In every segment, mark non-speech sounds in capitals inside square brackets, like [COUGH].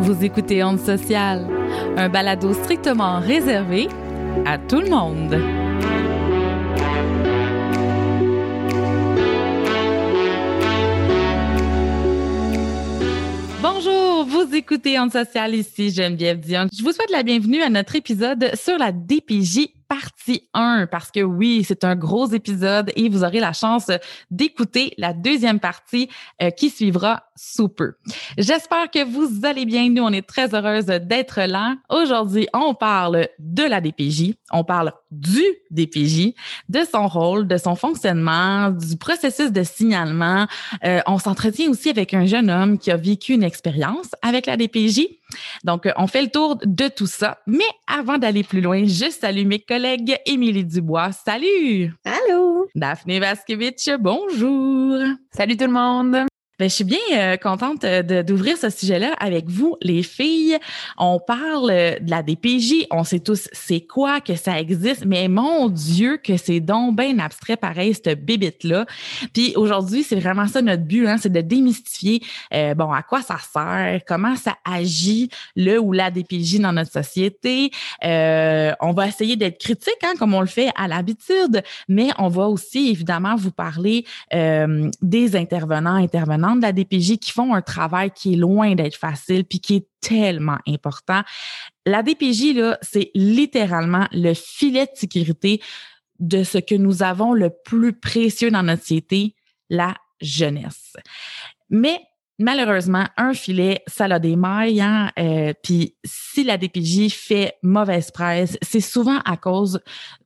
Vous écoutez Onde Sociale, un balado strictement réservé à tout le monde. Bonjour, vous écoutez Onde Sociale ici, Geneviève Dion. Je vous souhaite la bienvenue à notre épisode sur la DPJ partie 1 parce que oui, c'est un gros épisode et vous aurez la chance d'écouter la deuxième partie euh, qui suivra sous peu. J'espère que vous allez bien. Nous, on est très heureuse d'être là. Aujourd'hui, on parle de la DPJ, on parle du DPJ, de son rôle, de son fonctionnement, du processus de signalement. Euh, on s'entretient aussi avec un jeune homme qui a vécu une expérience avec la DPJ. Donc, on fait le tour de tout ça. Mais avant d'aller plus loin, je salue mes collègues Émilie Dubois. Salut! Allô! Daphné Vaskevitch, bonjour! Salut tout le monde! Ben, je suis bien euh, contente euh, d'ouvrir ce sujet-là avec vous, les filles. On parle euh, de la DPJ, on sait tous c'est quoi, que ça existe, mais mon Dieu, que c'est donc bien abstrait pareil, cette bébite-là. Puis aujourd'hui, c'est vraiment ça notre but, hein, c'est de démystifier, bon, à quoi ça sert, comment ça agit, le ou la DPJ dans notre société. on va essayer d'être critique, hein, comme on le fait à l'habitude, mais on va aussi évidemment vous parler des intervenants, de la DPJ qui font un travail qui est loin d'être facile puis qui est tellement important. La DPJ, là, c'est littéralement le filet de sécurité de ce que nous avons le plus précieux dans notre société, la jeunesse. Mais malheureusement, un filet, ça a des mailles. Hein? Euh, puis si la DPJ fait mauvaise presse, c'est souvent à cause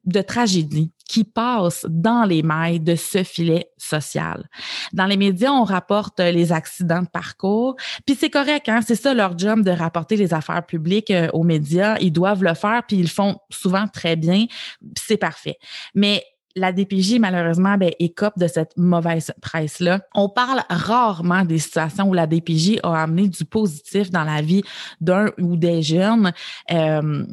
de tragédies qui passent dans les mailles de ce filet social. Dans les médias, on rapporte les accidents de parcours, puis c'est correct, hein? c'est ça leur job de rapporter les affaires publiques euh, aux médias. Ils doivent le faire, puis ils le font souvent très bien, c'est parfait. Mais la DPJ, malheureusement, ben, écope de cette mauvaise presse-là. On parle rarement des situations où la DPJ a amené du positif dans la vie d'un ou des jeunes. Euh,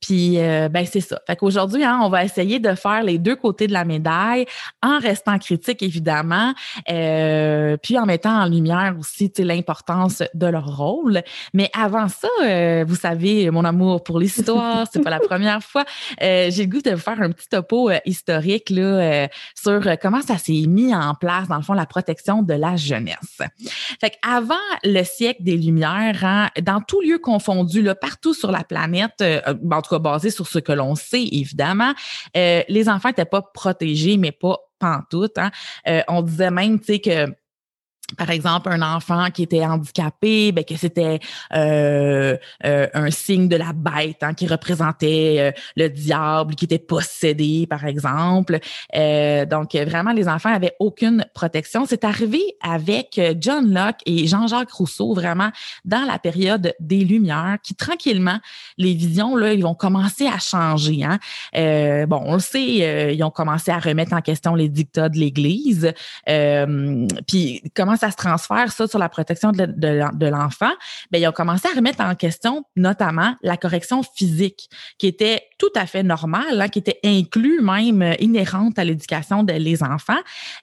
puis, euh, ben c'est ça. Fait qu'aujourd'hui, hein, on va essayer de faire les deux côtés de la médaille en restant critique, évidemment, euh, puis en mettant en lumière aussi l'importance de leur rôle. Mais avant ça, euh, vous savez, mon amour pour l'histoire, c'est pas la première fois. Euh, j'ai le goût de vous faire un petit topo historique là, sur comment ça s'est mis en place, dans le fond, la protection de la jeunesse. Fait qu'avant le siècle des Lumières, hein, dans tout lieu confondu, là, partout sur la planète, en basé sur ce que l'on sait, évidemment. Euh, les enfants n'étaient pas protégés, mais pas pantoute. Hein. Euh, on disait même, tu sais, que par exemple, un enfant qui était handicapé, ben que c'était euh, euh, un signe de la bête hein, qui représentait euh, le diable, qui était possédé, par exemple. donc, vraiment, les enfants avaient aucune protection. C'est arrivé avec John Locke et Jean-Jacques Rousseau, vraiment, dans la période des Lumières, qui tranquillement, les visions, là, ils vont commencer à changer. Hein. bon, on le sait, ils ont commencé à remettre en question les dictats de l'Église. puis, comment ça se transfère, ça, sur la protection de, l'enfant, ben, ils ont commencé à remettre en question notamment la correction physique, qui était tout à fait normale, hein, qui était inclus même euh, inhérente à l'éducation des enfants,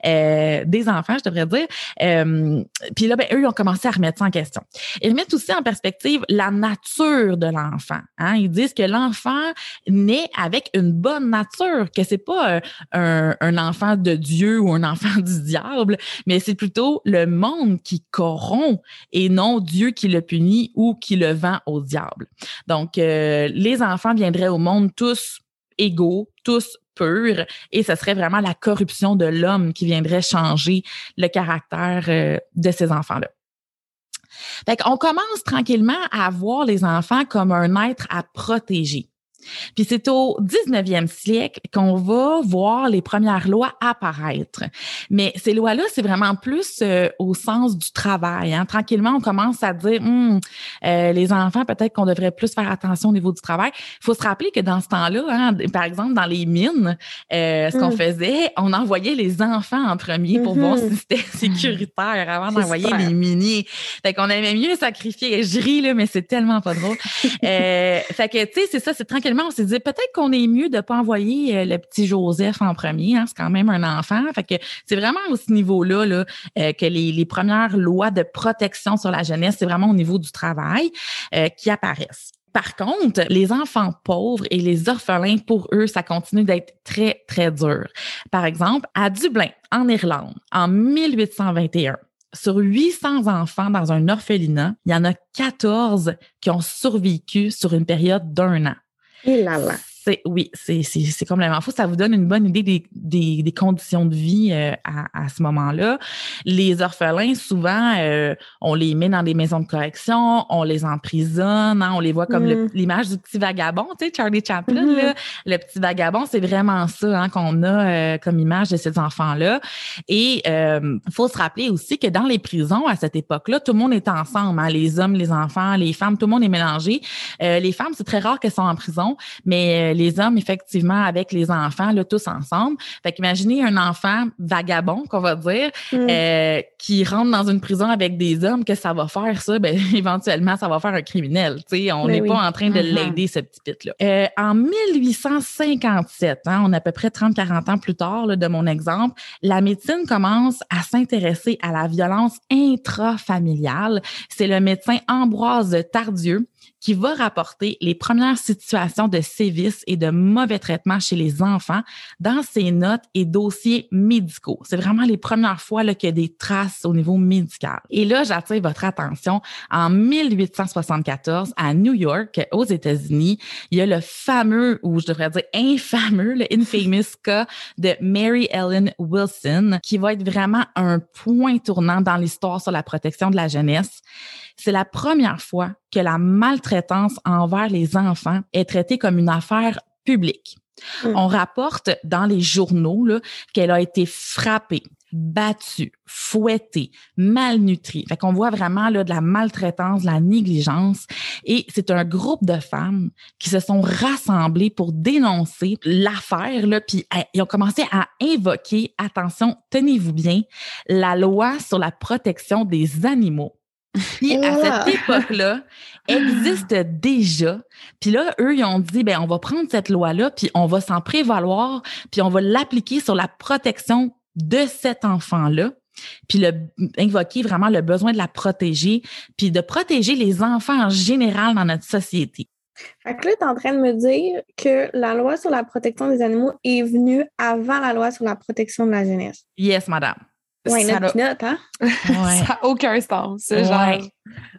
euh, des enfants, je devrais dire. Euh, puis là, ben, eux, ils ont commencé à remettre ça en question. Ils remettent aussi en perspective la nature de l'enfant. Hein. Ils disent que l'enfant naît avec une bonne nature, que c'est pas un, un enfant de Dieu ou un enfant [LAUGHS] du diable, mais c'est plutôt le monde qui corrompt et non Dieu qui le punit ou qui le vend au diable. Donc, euh, les enfants viendraient au monde tous égaux, tous purs, et ce serait vraiment la corruption de l'homme qui viendrait changer le caractère euh, de ces enfants-là. Fait qu'on commence tranquillement à voir les enfants comme un être à protéger. Puis c'est au 19e siècle qu'on va voir les premières lois apparaître. Mais ces lois-là, c'est vraiment plus euh, au sens du travail. Hein. Tranquillement, on commence à dire, hum, euh, les enfants, peut-être qu'on devrait plus faire attention au niveau du travail. Il faut se rappeler que dans ce temps-là, hein, par exemple, dans les mines, euh, ce qu'on hum. faisait, on envoyait les enfants en premier pour voir si c'était [LAUGHS] sécuritaire avant d'envoyer les miniers. Fait qu'on aimait mieux sacrifier. Je ris, là, mais c'est tellement pas drôle. [LAUGHS] fait que, tu sais, c'est ça, c'est tranquillement on s'est dit peut-être qu'on est mieux de pas envoyer le petit Joseph en premier. Hein, c'est quand même un enfant. Fait que c'est vraiment au ce niveau-là là, que les, les, premières lois de protection sur la jeunesse, c'est vraiment au niveau du travail qui apparaissent. Par contre, les enfants pauvres et les orphelins, pour eux, ça continue d'être très, très dur. Par exemple, à Dublin, en Irlande, en 1821, sur 800 enfants dans un orphelinat, il y en a 14 qui ont survécu sur une période d'un an. Et là oui, c'est complètement fou. Ça vous donne une bonne idée des, des, des conditions de vie euh, à, à, ce moment-là. Les orphelins, souvent, euh, on les met dans des maisons de correction, on les emprisonne, hein, on les voit comme mm. l'image du petit vagabond, tu sais, Charlie Chaplin, mm-hmm. là, le petit vagabond, c'est vraiment ça hein, qu'on a euh, comme image de ces enfants-là. Et il faut se rappeler aussi que dans les prisons, à cette époque-là, tout le monde est ensemble, hein, les hommes, les enfants, les femmes, tout le monde est mélangé. les femmes, c'est très rare qu'elles sont en prison, mais les hommes, effectivement, avec les enfants, là, tous ensemble. Fait qu'imaginez un enfant vagabond, qu'on va dire, mm. euh, qui rentre dans une prison avec des hommes, que ça va faire ça? Ben, [LAUGHS] éventuellement, ça va faire un criminel. sais, on n'est pas en train de mm-hmm. l'aider, ce petit pit-là. Euh, en 1857, hein, on est à peu près 30-40 ans plus tard là, de mon exemple, la médecine commence à s'intéresser à la violence intrafamiliale. C'est le médecin Ambroise Tardieu qui va rapporter les premières situations de sévices et de mauvais traitements chez les enfants dans ses notes et dossiers médicaux. C'est vraiment les premières fois qu'il y a des traces au niveau médical. Et là, j'attire votre attention. En 1874, à New York, aux États-Unis, il y a le fameux, ou je devrais dire infameux, le infamous [LAUGHS] cas de Mary Ellen Wilson, qui va être vraiment un point tournant dans l'histoire sur la protection de la jeunesse. C'est la première fois que la maltraitance envers les enfants est traitée comme une affaire publique. Mm. On rapporte dans les journaux qu'elle a été frappée, battue, fouettée, malnutrie. Fait qu'on voit vraiment là, de la maltraitance, de la négligence. Et c'est un groupe de femmes qui se sont rassemblées pour dénoncer l'affaire. Puis eh, ils ont commencé à invoquer, attention, tenez-vous bien, la loi sur la protection des animaux puis à cette époque-là, [LAUGHS] existe déjà. Puis là, eux, ils ont dit, ben on va prendre cette loi-là, puis on va s'en prévaloir, puis on va l'appliquer sur la protection de cet enfant-là. Puis le, invoquer vraiment le besoin de la protéger, puis de protéger les enfants en général dans notre société. Fait que là, tu es en train de me dire que la loi sur la protection des animaux est venue avant la loi sur la protection de la jeunesse. Yes, madame. Oui, notre [LAUGHS] a... hein? ça n'a aucun sens. Genre,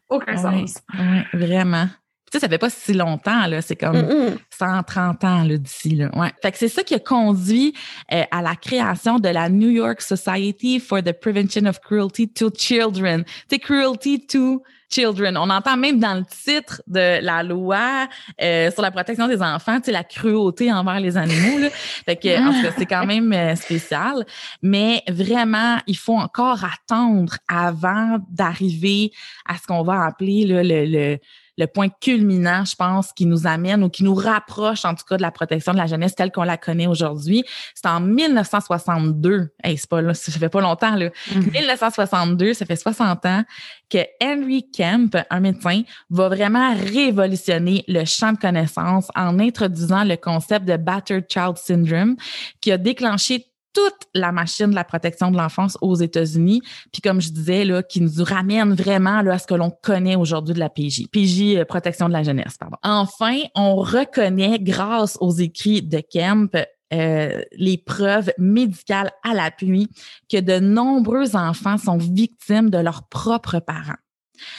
aucun sens. Oui, vraiment. Tu sais, ça fait pas si longtemps, là. C'est comme 130 ans, là, d'ici, là. Ouais. Fait que c'est ça qui a conduit euh, à la création de la New York Society for the Prevention of Cruelty to Children. Tu sais, cruelty to children. On entend même dans le titre de la loi euh, sur la protection des enfants, tu sais, la cruauté envers les animaux. Là. C'est quand même euh, spécial. Mais vraiment, il faut encore attendre avant d'arriver à ce qu'on va appeler le, le le point culminant, je pense, qui nous amène ou qui nous rapproche, en tout cas, de la protection de la jeunesse telle qu'on la connaît aujourd'hui. C'est en 1962. Hey, c'est pas là, ça fait pas longtemps, là. 1962, mm-hmm. ça fait 60 ans que Henry Kemp, un médecin, va vraiment révolutionner le champ de connaissances en introduisant le concept de Battered Child Syndrome qui a déclenché toute la machine de la protection de l'enfance aux États-Unis, puis comme je disais, là, qui nous ramène vraiment là, à ce que l'on connaît aujourd'hui de la PJ. PJ, euh, protection de la jeunesse, pardon. Enfin, on reconnaît, grâce aux écrits de Kemp, euh, les preuves médicales à l'appui que de nombreux enfants sont victimes de leurs propres parents.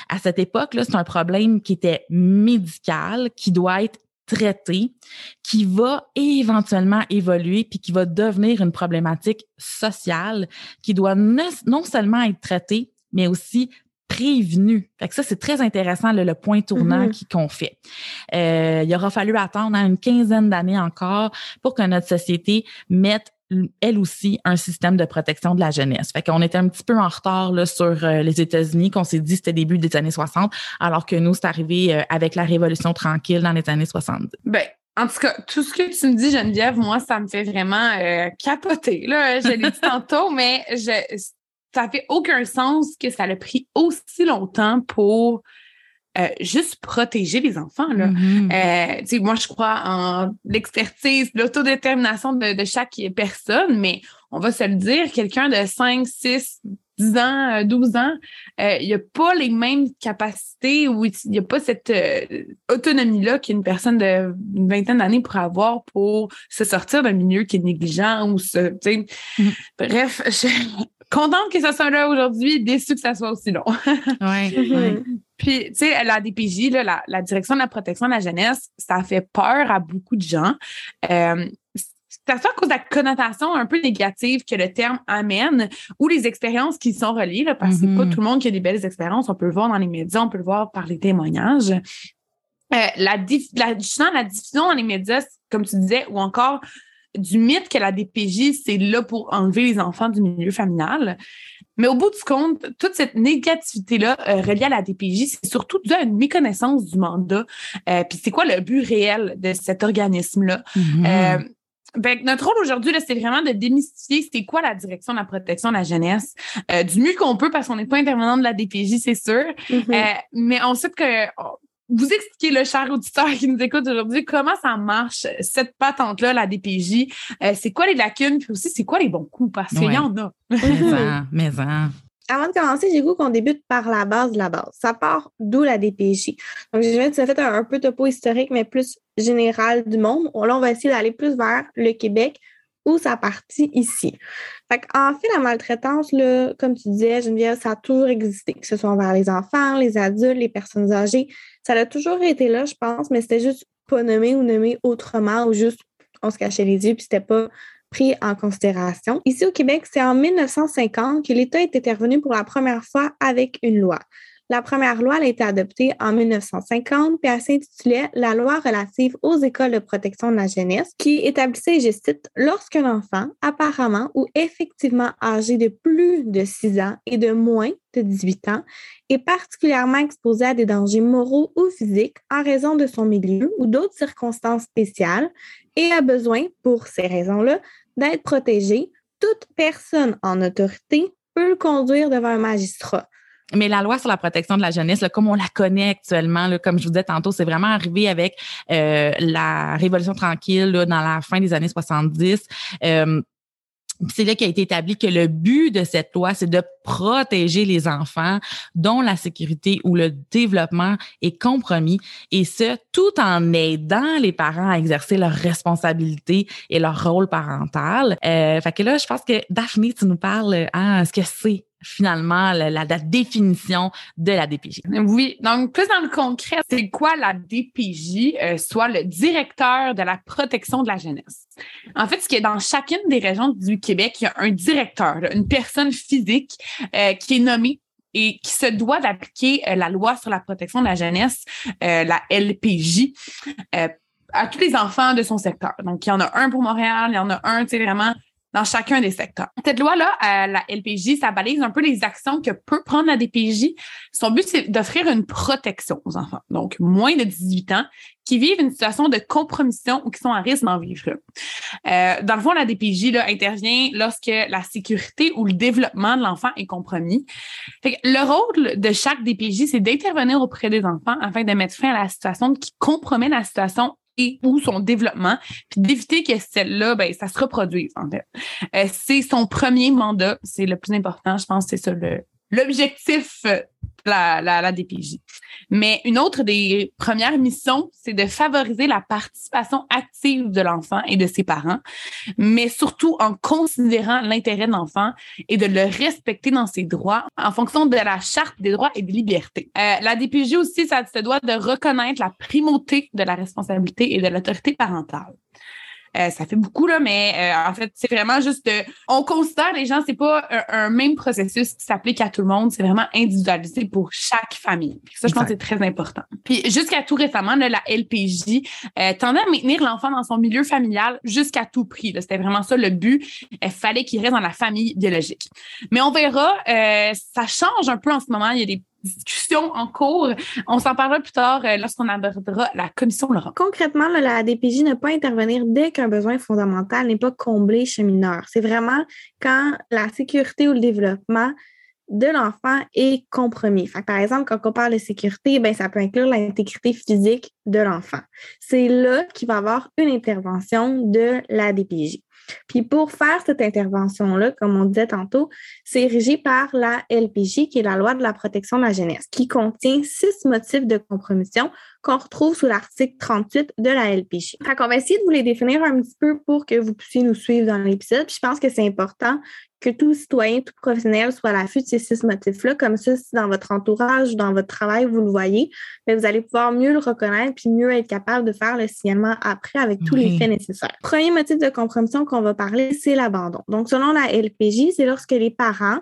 À cette époque-là, c'est un problème qui était médical, qui doit être traité, qui va éventuellement évoluer puis qui va devenir une problématique sociale qui doit non seulement être traitée, mais aussi prévenue. Fait que ça, c'est très intéressant, le, point tournant mm-hmm. qu'on fait. Euh, il aura fallu attendre une quinzaine d'années encore pour que notre société mette elle aussi un système de protection de la jeunesse. Fait qu'on était un petit peu en retard là, sur euh, les États-Unis, qu'on s'est dit c'était début des années 60, alors que nous, c'est arrivé euh, avec la Révolution tranquille dans les années 70. Ben, en tout cas, tout ce que tu me dis, Geneviève, moi, ça me fait vraiment euh, capoter. Là. Je l'ai dit [LAUGHS] tantôt, mais je, ça fait aucun sens que ça a pris aussi longtemps pour euh, juste protéger les enfants. Là. Mm-hmm. Euh, moi, je crois en l'expertise, l'autodétermination de, de chaque personne, mais on va se le dire, quelqu'un de 5, 6, 10 ans, 12 ans, il n'y a pas les mêmes capacités ou il n'y a pas cette autonomie-là qu'une personne d'une vingtaine d'années pourrait avoir pour se sortir d'un milieu qui est négligent ou se. Mm-hmm. Bref, je, contente que ça soit là aujourd'hui, déçue que ça soit aussi long. oui. Mhm. [LAUGHS] Puis, tu sais, la DPJ, là, la, Direction de la protection de la jeunesse, ça fait peur à beaucoup de gens. Euh, ça soit à cause de la connotation un peu négative que le terme amène ou les expériences qui sont reliées, là, parce que c'est pas mhm. tout le monde qui a des belles expériences. On peut le voir dans les médias, on peut le voir par les témoignages. Euh, la, la, justement, la diffusion dans les médias, comme tu disais, ou encore du mythe que la DPJ, c'est là pour enlever les enfants du milieu familial. Mais au bout du compte, toute cette négativité-là euh, reliée à la DPJ, c'est surtout dû à une méconnaissance du mandat. Euh, Puis c'est quoi le but réel de cet organisme-là? Mm-hmm. Euh, ben, notre rôle aujourd'hui, c'est vraiment de démystifier c'est quoi la direction de la protection de la jeunesse. Euh, du mieux qu'on peut, parce qu'on n'est pas intervenant de la DPJ, c'est sûr. Euh, mais ensuite que vous expliquez, le cher auditeur qui nous écoute aujourd'hui, comment ça marche, cette patente-là, la DPJ. Euh, c'est quoi les lacunes, puis aussi, c'est quoi les bons coups, parce qu'il y en a. [LAUGHS] mais en, Avant de commencer, j'ai goût qu'on débute par la base de la base. Ça part d'où la DPJ. Donc, j'ai fait un, un peu topo historique, mais plus général du monde. Là, on va essayer d'aller plus vers le Québec, où ça partit ici. en fait, la maltraitance, là, comme tu disais, Geneviève, ça a toujours existé, que ce soit envers les enfants, les adultes, les personnes âgées. Ça a toujours été là, je pense, mais c'était juste pas nommé ou nommé autrement ou juste on se cachait les yeux puis c'était pas pris en considération. Ici au Québec, c'est en 1950 que l'État est intervenu pour la première fois avec une loi. La première loi a été adoptée en 1950, puis elle s'intitulait La loi relative aux écoles de protection de la jeunesse, qui établissait, je cite, lorsqu'un enfant apparemment ou effectivement âgé de plus de 6 ans et de moins de 18 ans est particulièrement exposé à des dangers moraux ou physiques en raison de son milieu ou d'autres circonstances spéciales et a besoin, pour ces raisons-là, d'être protégé, toute personne en autorité peut le conduire devant un magistrat. Mais la loi sur la protection de la jeunesse, comme on la connaît actuellement, comme je vous disais tantôt, c'est vraiment arrivé avec euh, la Révolution tranquille dans la fin des années 70. Euh, c'est là qu'il a été établi que le but de cette loi, c'est de protéger les enfants dont la sécurité ou le développement est compromis, et ce, tout en aidant les parents à exercer leurs responsabilités et leur rôle parental. Euh, fait que là, je pense que Daphné, tu nous parles, hein, ce que c'est finalement la, définition de la DPJ. Oui, donc plus dans le concret, c'est quoi la DPJ, euh, soit le directeur de la protection de la jeunesse? En fait, ce qui est dans chacune des régions du Québec, il y a un directeur, une personne physique euh, qui est nommée et qui se doit d'appliquer euh, la loi sur la protection de la jeunesse, la LPJ, à tous les enfants de son secteur. Donc, il y en a un pour Montréal, il y en a un, tu sais, vraiment dans chacun des secteurs. Cette loi-là, euh, la LPJ, ça balise un peu les actions que peut prendre la DPJ. Son but, c'est d'offrir une protection aux enfants, donc moins de 18 ans, qui vivent une situation de compromission ou qui sont à risque d'en vivre. Euh, dans le fond, la DPJ là, intervient lorsque la sécurité ou le développement de l'enfant est compromis. le rôle de chaque DPJ, c'est d'intervenir auprès des enfants afin de mettre fin à la situation qui compromet la situation ou son développement, puis d'éviter que celle-là, ben, ça se reproduise, en fait. Euh, c'est son premier mandat, c'est le plus important, je pense, c'est ça l'objectif la, la, la, DPJ. Mais une autre des premières missions, c'est de favoriser la participation active de l'enfant et de ses parents, mais surtout en considérant l'intérêt de l'enfant et de le respecter dans ses droits en fonction de la charte des droits et des libertés. Euh, la DPJ aussi, ça se doit de reconnaître la primauté de la responsabilité et de l'autorité parentale. Euh, ça fait beaucoup, là, mais euh, en fait, c'est vraiment juste on considère les gens, c'est pas un, même processus qui s'applique à tout le monde, c'est vraiment individualisé pour chaque famille. ça, je pense que c'est très important. Puis jusqu'à tout récemment, là, la LPJ euh, tendait à maintenir l'enfant dans son milieu familial jusqu'à tout prix. C'était vraiment ça le but. Il fallait qu'il reste dans la famille biologique. Mais on verra, ça change un peu en ce moment. Il y a des discussion en cours. On s'en parlera plus tard euh, lorsqu'on abordera la commission Laurent. Concrètement, la DPJ ne peut intervenir dès qu'un besoin fondamental n'est pas comblé chez mineur. C'est vraiment quand la sécurité ou le développement de l'enfant est compromis. par exemple, quand on parle de sécurité, ben, ça peut inclure l'intégrité physique de l'enfant. C'est là qu'il va y avoir une intervention de la DPJ. Puis pour faire cette intervention-là, comme on disait tantôt, c'est régi par la LPJ, qui est la loi de la protection de la jeunesse, qui contient six motifs de compromission qu'on retrouve sous l'article 38 de la LPJ. Fait qu'on va essayer de vous les définir un petit peu pour que vous puissiez nous suivre dans l'épisode. je pense que c'est important que tout citoyen, tout professionnel soit à l'affût de ces six motifs-là. Comme ça, si dans votre entourage ou dans votre travail, vous le voyez, mais ben, vous allez pouvoir mieux le reconnaître puis mieux être capable de faire le signalement après avec tous les faits nécessaires. Premier motif de compromission qu'on va parler, c'est l'abandon. Donc, selon la LPJ, c'est lorsque les parents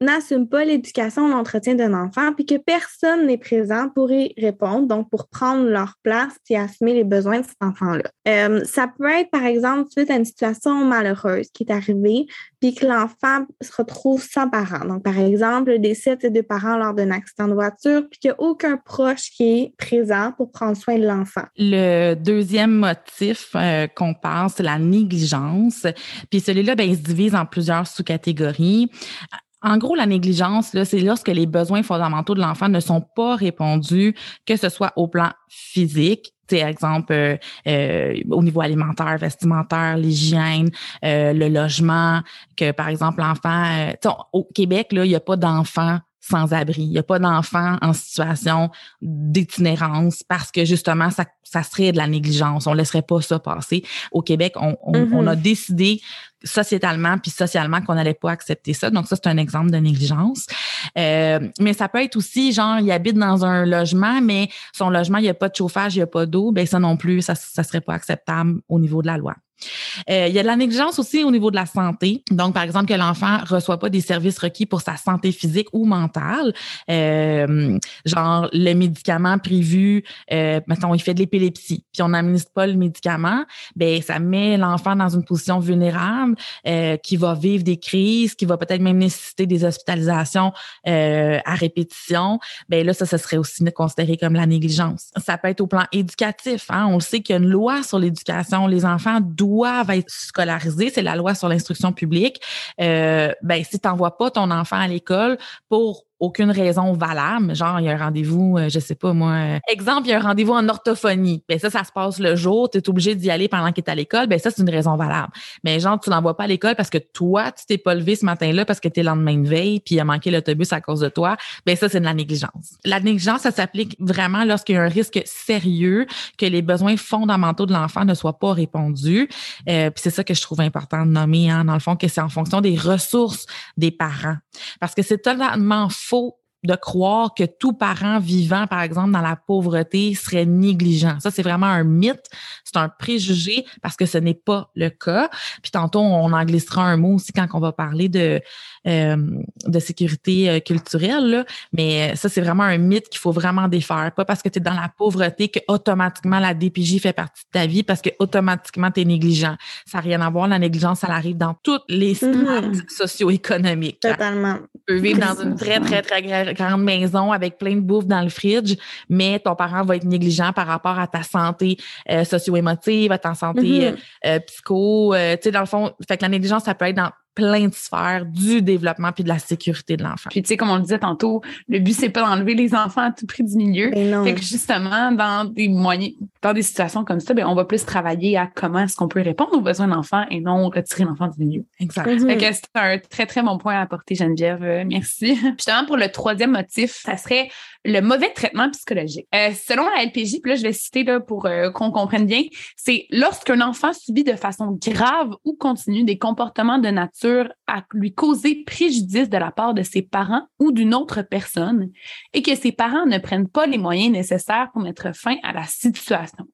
n'assument pas l'éducation l'entretien d'un enfant, puis que personne n'est présent pour y répondre, donc pour prendre leur place et assumer les besoins de cet enfant-là. Euh, ça peut être, par exemple, suite à une situation malheureuse qui est arrivée, puis que l'enfant se retrouve sans parents. Donc, par exemple, le décès de ses deux parents lors d'un accident de voiture, puis qu'il n'y a aucun proche qui est présent pour prendre soin de l'enfant. Le deuxième motif euh, qu'on parle, c'est la négligence. Puis celui-là, ben, il se divise en plusieurs sous-catégories. En gros, la négligence, c'est lorsque les besoins fondamentaux de l'enfant ne sont pas répondus, que ce soit au plan physique, par exemple euh, euh, au niveau alimentaire, vestimentaire, l'hygiène, euh, le logement, que par exemple l'enfant, au Québec là, il n'y a pas d'enfants sans abri. Il n'y a pas d'enfants en situation d'itinérance parce que justement, ça, ça serait de la négligence. On ne laisserait pas ça passer. Au Québec, on, on, on a mm-hmm. décidé sociétalement puis socialement qu'on n'allait pas accepter ça. Donc ça, c'est un exemple de négligence. Euh, mais ça peut être aussi, genre, il habite dans un logement, mais son logement, il n'y a pas de chauffage, il n'y a pas d'eau. Ben ça non plus, ça ne serait pas acceptable au niveau de la loi. Euh, il y a de la négligence aussi au niveau de la santé. Donc, par exemple, que l'enfant reçoit pas des services requis pour sa santé physique ou mentale, euh, genre le médicament prévu, euh, mettons, il fait de l'épilepsie, puis on n'administre pas le médicament, ben ça met l'enfant dans une position vulnérable, euh, qui va vivre des crises, qui va peut-être même nécessiter des hospitalisations euh, à répétition. Ben là, ça, ce serait aussi considéré comme la négligence. Ça peut être au plan éducatif. Hein? On sait qu'il y a une loi sur l'éducation. Les enfants doivent doivent être scolarisés, c'est la loi sur l'instruction publique, euh, ben si tu n'envoies pas ton enfant à l'école pour aucune raison valable. Genre, il y a un rendez-vous, euh, je sais pas moi. Euh, exemple, il y a un rendez-vous en orthophonie. Ben ça, ça se passe le jour. Tu es obligé d'y aller pendant qu'il est à l'école. Ben ça, c'est une raison valable. Mais genre, tu l'envoies pas à l'école parce que toi, tu t'es pas levé ce matin-là parce que tu es lendemain de veille puis il a manqué l'autobus à cause de toi. Ben ça, c'est de la négligence. La négligence, ça s'applique vraiment lorsqu'il y a un risque sérieux que les besoins fondamentaux de l'enfant ne soient pas répondus. Euh, puis c'est ça que je trouve important de nommer, hein, dans le fond, que c'est en fonction des ressources des parents. Parce que c'est totalement faux de croire que tout parent vivant, par exemple, dans la pauvreté serait négligent. Ça, c'est vraiment un mythe, c'est un préjugé parce que ce n'est pas le cas. Puis tantôt, on en glissera un mot aussi quand on va parler de, euh, de sécurité euh, culturelle. Là. Mais ça, c'est vraiment un mythe qu'il faut vraiment défaire. Pas parce que tu es dans la pauvreté que automatiquement la DPJ fait partie de ta vie parce que automatiquement tu es négligent. Ça n'a rien à voir. La négligence, elle arrive dans toutes les mm-hmm. strates socio-économiques. Totalement. Tu peux vivre dans [LAUGHS] une très, très, très grande maison avec plein de bouffe dans le fridge, mais ton parent va être négligent par rapport à ta santé euh, socio-émotive, à ta santé euh, psycho. tu sais, dans le fond, fait que la négligence, ça peut être dans plein de sphères du développement puis de la sécurité de l'enfant. Puis tu sais comme on le disait tantôt, le but c'est pas d'enlever les enfants à tout prix du milieu. Fait que justement dans des moyens dans des situations comme ça, ben on va plus travailler à comment est-ce qu'on peut répondre aux besoins de l'enfant et non retirer l'enfant du milieu. Exact. Fait que c'est un très très bon point à apporter Geneviève, euh, merci. justement pour le troisième motif, ça serait le mauvais traitement psychologique. Euh, selon la LPJ, puis là, je vais citer là, pour euh, qu'on comprenne bien, c'est lorsqu'un enfant subit de façon grave ou continue des comportements de nature à lui causer préjudice de la part de ses parents ou d'une autre personne et que ses parents ne prennent pas les moyens nécessaires pour mettre fin à la situation.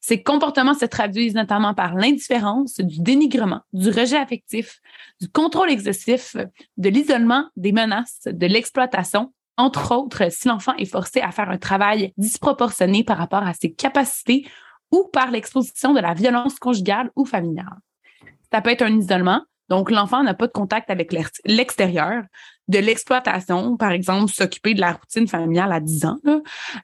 Ces comportements se traduisent notamment par l'indifférence, du dénigrement, du rejet affectif, du contrôle excessif, de l'isolement, des menaces, de l'exploitation, entre autres, si l'enfant est forcé à faire un travail disproportionné par rapport à ses capacités ou par l'exposition de la violence conjugale ou familiale. Ça peut être un isolement, donc l'enfant n'a pas de contact avec l'extérieur. De l'exploitation, par exemple, s'occuper de la routine familiale à 10 ans,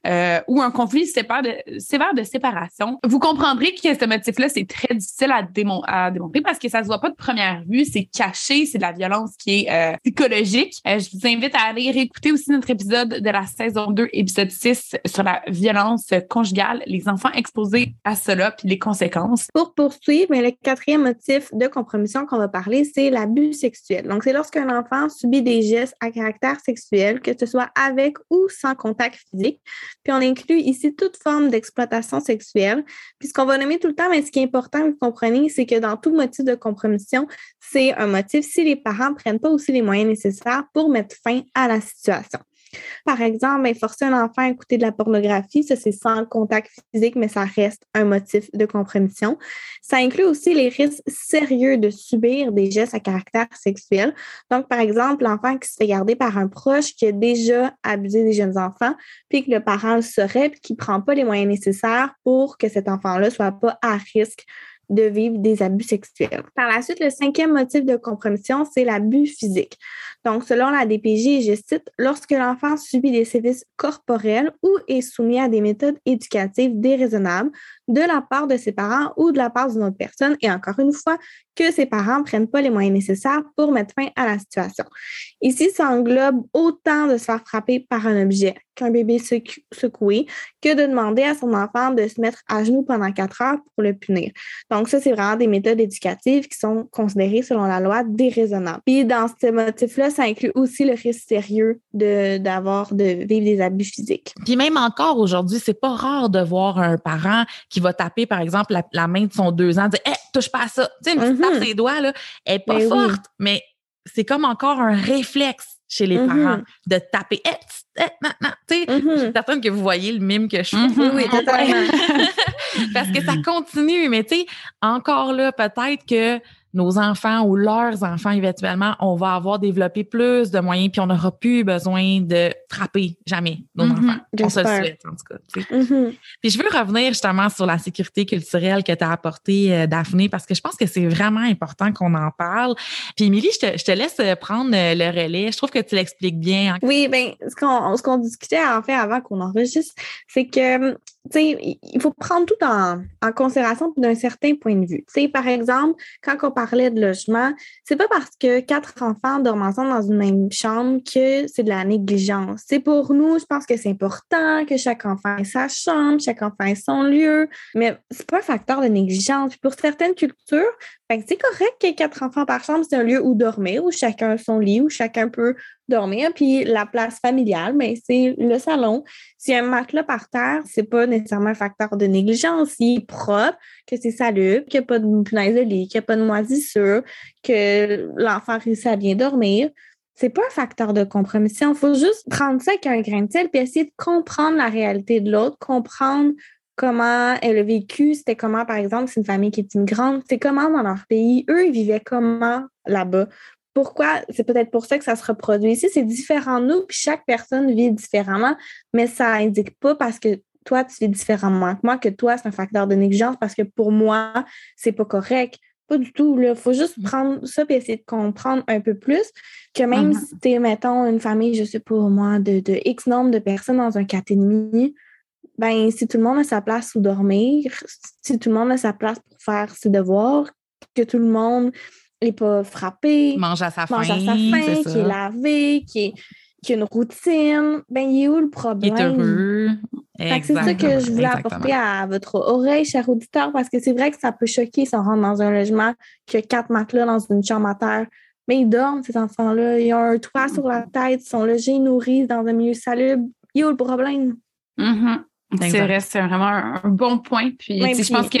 euh, ou un conflit sévère de, sévère de séparation, vous comprendrez que ce motif-là, c'est très difficile à, à, démontrer parce que ça se voit pas de première vue, c'est caché, c'est de la violence qui est euh, psychologique. Euh, je vous invite à aller réécouter aussi notre épisode de la saison 2, épisode 6 sur la violence conjugale, les enfants exposés à cela, puis les conséquences. Pour poursuivre, le quatrième motif de compromission qu'on va parler, c'est l'abus sexuel. Donc, c'est lorsqu'un enfant subit des à caractère sexuel, que ce soit avec ou sans contact physique. Puis on inclut ici toute forme d'exploitation sexuelle. Puis ce qu'on va nommer tout le temps, mais ce qui est important vous compreniez, c'est que dans tout motif de compromission, c'est un motif si les parents ne prennent pas aussi les moyens nécessaires pour mettre fin à la situation. Par exemple, ben, forcer un enfant à écouter de la pornographie, ça c'est sans contact physique, mais ça reste un motif de compromission. Ça inclut aussi les risques sérieux de subir des gestes à caractère sexuel. Donc, par exemple, l'enfant qui se fait garder par un proche qui a déjà abusé des jeunes enfants, puis que le parent le saurait, puis qui ne prend pas les moyens nécessaires pour que cet enfant-là ne soit pas à risque de vivre des abus sexuels. Par la suite, le cinquième motif de compromission, c'est l'abus physique. Donc, selon la DPJ, je cite, lorsque l'enfant subit des sévices corporels ou est soumis à des méthodes éducatives déraisonnables de la part de ses parents ou de la part d'une autre personne, et encore une fois, que ses parents ne prennent pas les moyens nécessaires pour mettre fin à la situation. Ici, ça englobe autant de se faire frapper par un objet qu'un bébé secoué que de demander à son enfant de se mettre à genoux pendant quatre heures pour le punir. Donc, ça, c'est vraiment des méthodes éducatives qui sont considérées selon la loi déraisonnables. Puis, dans ce motif-là, ça inclut aussi le risque sérieux de, d'avoir, de vivre des abus physiques. Puis même encore aujourd'hui, c'est pas rare de voir un parent qui va taper, par exemple, la, main de son deux ans, dire Hé, touche pas à ça. Tu sais, une tape mm-hmm. ses doigts, là, elle est pas ben forte, mais c'est comme encore un réflexe chez les parents mm-hmm. de taper. Hé, maintenant, tu sais, suis mm-hmm. certaine que vous voyez le mime que je fais. Oui, totalement. [LAUGHS] Parce que ça continue, mais tu sais, encore là, peut-être que nos enfants ou leurs enfants éventuellement, on va avoir développé plus de moyens puis on n'aura plus besoin de frapper jamais nos mm-hmm. enfants. On se le souhaite en tout cas. Mm-hmm. Puis je veux revenir justement sur la sécurité culturelle que tu as apportée, euh, Daphné, parce que je pense que c'est vraiment important qu'on en parle. Puis Émilie, je te, je te laisse euh, prendre euh, le relais. Je trouve que tu l'expliques bien. Oui, bien, ce qu'on, ce qu'on discutait en fait avant qu'on enregistre, c'est que il faut prendre tout en, considération d'un certain point de vue. par exemple, quand on parlait de logement, c'est pas parce que quatre enfants dorment ensemble dans une même chambre que c'est de la négligence. C'est pour nous, je pense que c'est important que chaque enfant ait sa chambre, chaque enfant ait son lieu, mais c'est pas un facteur de négligence. pour certaines cultures, c'est correct ait quatre enfants par chambre, c'est un lieu où dormir, où chacun a son lit, où chacun peut dormir. Puis la place familiale, mais ben, c'est le salon. A un matelas par terre, c'est pas nécessairement un facteur de négligence. S'il est propre, que c'est salubre, qu'il n'y a pas de punaise de lit, qu'il n'y a pas de moisissure, que l'enfant réussit à bien dormir, c'est pas un facteur de compromission. Il faut juste prendre ça avec un grain de sel puis essayer de comprendre la réalité de l'autre, comprendre comment elle a vécu, c'était comment, par exemple, c'est une famille qui est immigrante, c'est comment dans leur pays, eux, ils vivaient comment là-bas. Pourquoi? C'est peut-être pour ça que ça se reproduit ici. C'est différent de nous, puis chaque personne vit différemment, mais ça indique pas parce que toi, tu vis différemment que moi, que toi, c'est un facteur de négligence parce que pour moi, c'est pas correct. Pas du tout. Il faut juste prendre ça et essayer de comprendre un peu plus que même mm-hmm. si tu es, mettons, une famille, je sais pas moi, de, de X nombre de personnes dans un 4,5, ben, si tout le monde a sa place pour dormir, si tout le monde a sa place pour faire ses devoirs, que tout le monde n'est pas frappé, mange à sa faim, mange à sa faim qui est lavé, qui, est, qui a une routine, ben, il est où le problème? Il est heureux. C'est ça que je voulais apporter à votre oreille, cher auditeur, parce que c'est vrai que ça peut choquer si on rentre dans un logement qui a quatre matelas dans une chambre à terre. Mais ils dorment, ces enfants-là. Ils ont un toit sur la tête, ils sont logés, nourris dans un milieu salubre. Il est où le problème? Mm-hmm. C'est vrai, c'est vraiment un, bon point. Puis, je pense que